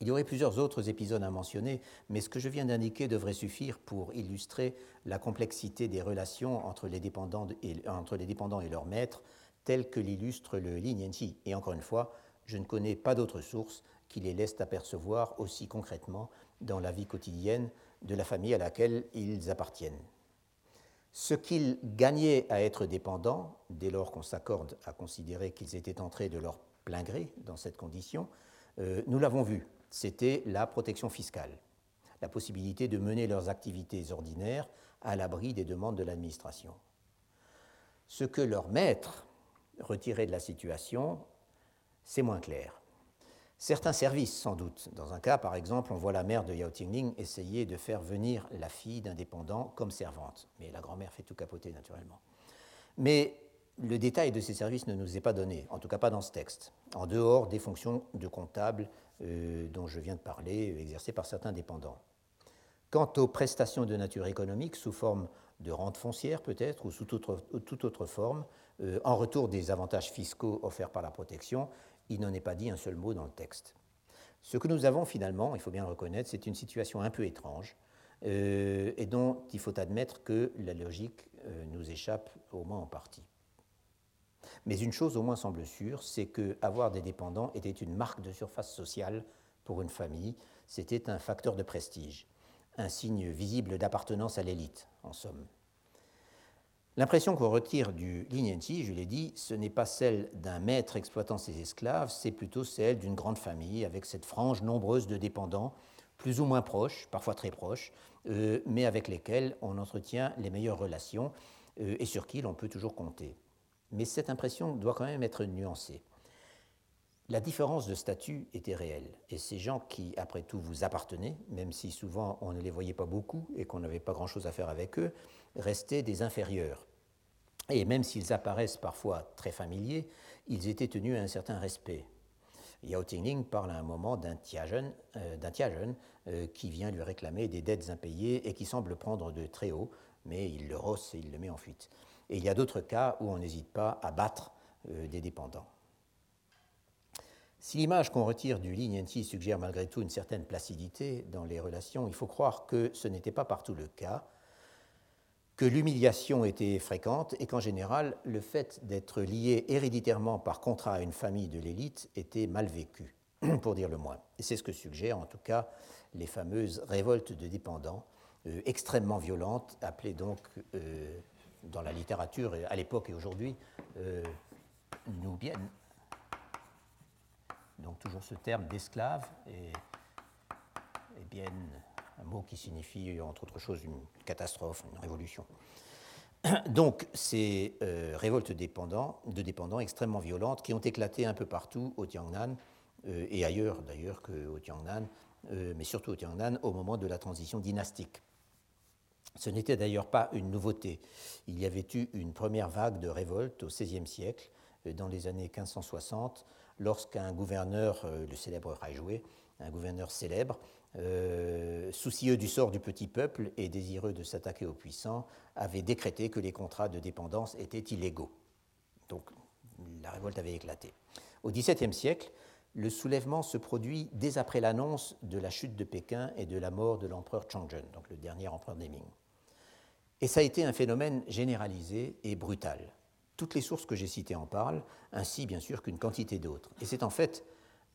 Speaker 2: Il y aurait plusieurs autres épisodes à mentionner, mais ce que je viens d'indiquer devrait suffire pour illustrer la complexité des relations entre les dépendants et, leurs maîtres, telles que l'illustre le Linienchi. Et encore une fois, je ne connais pas d'autres sources qui les laissent apercevoir aussi concrètement dans la vie quotidienne de la famille à laquelle ils appartiennent. Ce qu'ils gagnaient à être dépendants, dès lors qu'on s'accorde à considérer qu'ils étaient entrés de leur plein gré dans cette condition, euh, nous l'avons vu c'était la protection fiscale, la possibilité de mener leurs activités ordinaires à l'abri des demandes de l'administration. Ce que leur maître retirait de la situation, c'est moins clair. Certains services, sans doute. Dans un cas, par exemple, on voit la mère de Yao Tingling essayer de faire venir la fille d'un dépendant comme servante. Mais la grand-mère fait tout capoter, naturellement. Mais le détail de ces services ne nous est pas donné, en tout cas pas dans ce texte, en dehors des fonctions de comptable euh, dont je viens de parler, exercées par certains dépendants. Quant aux prestations de nature économique, sous forme de rente foncière peut-être, ou sous toute autre, forme, euh, en retour des avantages fiscaux offerts par la protection, il n'en est pas dit un seul mot dans le texte. Ce que nous avons finalement, il faut bien le reconnaître, c'est une situation un peu étrange, euh, et dont il faut admettre que la logique nous échappe au moins en partie. Mais une chose au moins semble sûre, c'est que avoir des dépendants était une marque de surface sociale pour une famille, c'était un facteur de prestige, un signe visible d'appartenance à l'élite, en somme. L'impression qu'on retire du Lignenti, je l'ai dit, ce n'est pas celle d'un maître exploitant ses esclaves, c'est plutôt celle d'une grande famille avec cette frange nombreuse de dépendants, plus ou moins proches, parfois très proches, euh, mais avec lesquels on entretient les meilleures relations euh, et sur qui l'on peut toujours compter mais cette impression doit quand même être nuancée. La différence de statut était réelle, et ces gens qui, après tout, vous appartenaient, même si souvent on ne les voyait pas beaucoup et qu'on n'avait pas grand-chose à faire avec eux, restaient des inférieurs. Et même s'ils apparaissent parfois très familiers, ils étaient tenus à un certain respect. Yao Tingling parle à un moment d'un Tiajen, euh, euh, qui vient lui réclamer des dettes impayées et qui semble prendre de très haut, mais il le rosse et il le met en fuite. Et il y a d'autres cas où on n'hésite pas à battre euh, des dépendants. Si l'image qu'on retire du Lignanti suggère malgré tout une certaine placidité dans les relations, il faut croire que ce n'était pas partout le cas, que l'humiliation était fréquente et qu'en général, le fait d'être lié héréditairement par contrat à une famille de l'élite était mal vécu, pour dire le moins. Et c'est ce que suggèrent en tout cas les fameuses révoltes de dépendants, euh, extrêmement violentes, appelées donc euh, dans la littérature à l'époque et aujourd'hui euh, nous viennent. Donc toujours ce terme d'esclave et, bien un mot qui signifie entre autres choses une catastrophe, une révolution. Donc ces euh, révoltes dépendants, de dépendants extrêmement violentes qui ont éclaté un peu partout au Tiangnan euh, et ailleurs d'ailleurs qu'au Tiangnan, mais surtout au Tiangnan au moment de la transition dynastique. Ce n'était d'ailleurs pas une nouveauté. Il y avait eu une première vague de révolte au XVIe siècle, euh, dans les années 1560, lorsqu'un gouverneur, euh, le célèbre Rajoué, un gouverneur célèbre, euh, soucieux du sort du petit peuple et désireux de s'attaquer aux puissants, avait décrété que les contrats de dépendance étaient illégaux. Donc la révolte avait éclaté. Au XVIIe siècle, le soulèvement se produit dès après l'annonce de la chute de Pékin et de la mort de l'empereur Changzhen, donc le dernier empereur des Ming. Et ça a été un phénomène généralisé et brutal. Toutes les sources que j'ai citées en parlent, ainsi bien sûr qu'une quantité d'autres. Et c'est en fait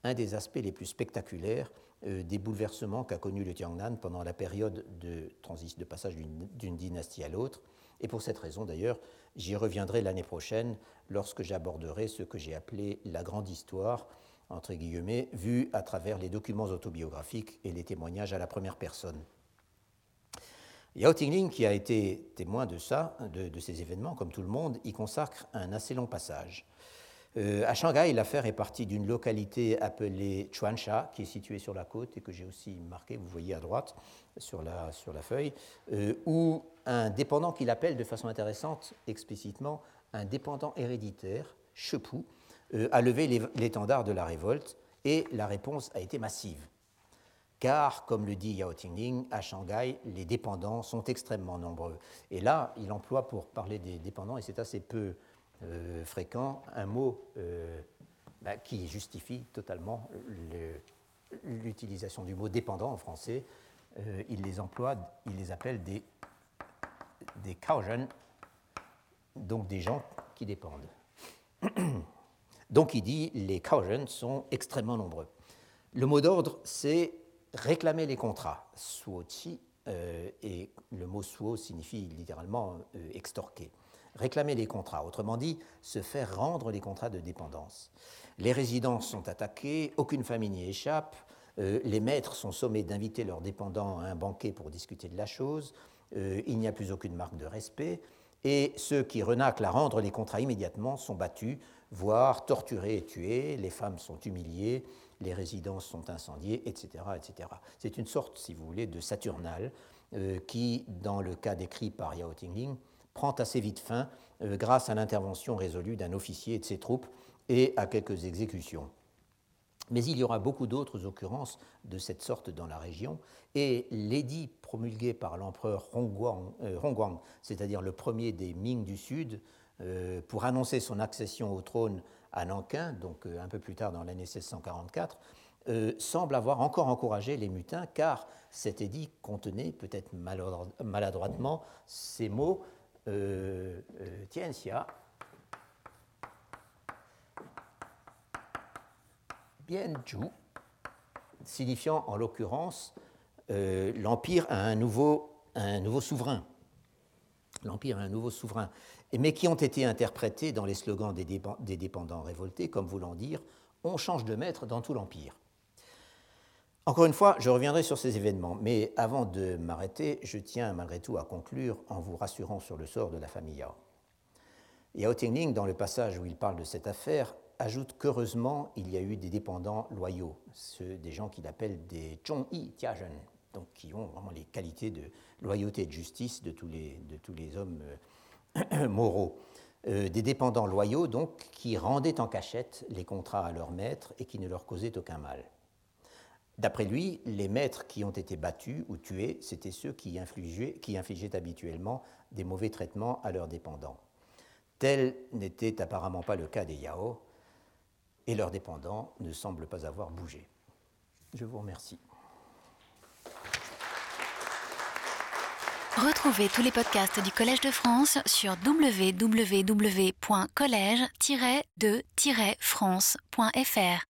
Speaker 2: un des aspects les plus spectaculaires des bouleversements qu'a connu le Tiangnan pendant la période de, de passage d'une dynastie à l'autre. Et pour cette raison d'ailleurs, j'y reviendrai l'année prochaine lorsque j'aborderai ce que j'ai appelé la grande histoire, entre guillemets, vue à travers les documents autobiographiques et les témoignages à la première personne. Yao Tingling, qui a été témoin de ça, de, ces événements, comme tout le monde, y consacre un assez long passage. Euh, à Shanghai, l'affaire est partie d'une localité appelée Chuansha, qui est située sur la côte et que j'ai aussi marqué, vous voyez à droite sur la, sur la feuille, euh, où un dépendant qu'il appelle de façon intéressante explicitement un dépendant héréditaire, Chepou, euh, a levé l'étendard de la révolte et la réponse a été massive. Car, comme le dit Yao Tingling, à Shanghai, les dépendants sont extrêmement nombreux. Et là, il emploie pour parler des dépendants, et c'est assez peu euh, fréquent, un mot euh, bah, qui justifie totalement l'utilisation du mot dépendant en français. Euh, il les emploie, il les appelle des, des donc des gens qui dépendent. donc il dit les Kaogen sont extrêmement nombreux. Le mot d'ordre, c'est réclamer les contrats, suochi, et le mot suo signifie littéralement extorquer réclamer les contrats, autrement dit, se faire rendre les contrats de dépendance. Les résidences sont attaquées, aucune famille n'y échappe, euh, les maîtres sont sommés d'inviter leurs dépendants à un banquet pour discuter de la chose, euh, il n'y a plus aucune marque de respect, et ceux qui renaclent à rendre les contrats immédiatement sont battus, voire torturés et tués, les femmes sont humiliées, les résidences sont incendiées, etc. etc. C'est une sorte, si vous voulez, de Saturnal euh, qui, dans le cas décrit par Yao Tingling, prend assez vite fin euh, grâce à l'intervention résolue d'un officier et de ses troupes et à quelques exécutions. Mais il y aura beaucoup d'autres occurrences de cette sorte dans la région, et l'édit promulgué par l'empereur Hongguang, euh, c'est-à-dire le premier des Ming du Sud, euh, pour annoncer son accession au trône à Nankin, donc un peu plus tard dans l'année 1644, semble avoir encore encouragé les mutins, car cet édit contenait, peut-être maladroitement, ces mots euh, euh, Bianju, signifiant en l'occurrence euh, l'Empire a un nouveau, un nouveau souverain. L'Empire a un nouveau souverain, mais qui ont été interprétés dans les slogans des dépendants révoltés comme voulant dire on change de maître dans tout l'Empire. Encore une fois, je reviendrai sur ces événements, mais avant de m'arrêter, je tiens malgré tout à conclure en vous rassurant sur le sort de la famille Yao. Yao Tingling, dans le passage où il parle de cette affaire, ajoute qu'heureusement, il y a eu des dépendants loyaux, ceux des gens qu'il appelle des Zhongyi Tiazhen, donc qui ont vraiment les qualités de loyauté et de justice de tous les, hommes euh, moraux. Euh, des dépendants loyaux, donc, qui rendaient en cachette les contrats à leurs maîtres et qui ne leur causaient aucun mal. D'après lui, les maîtres qui ont été battus ou tués, c'étaient ceux qui infligeaient, qui infligeaient habituellement des mauvais traitements à leurs dépendants. Tel n'était apparemment pas le cas des Yao, et leurs dépendants ne semblent pas avoir bougé. Je vous remercie.
Speaker 1: Retrouvez tous les podcasts du Collège de France sur www.collège-de-france.fr.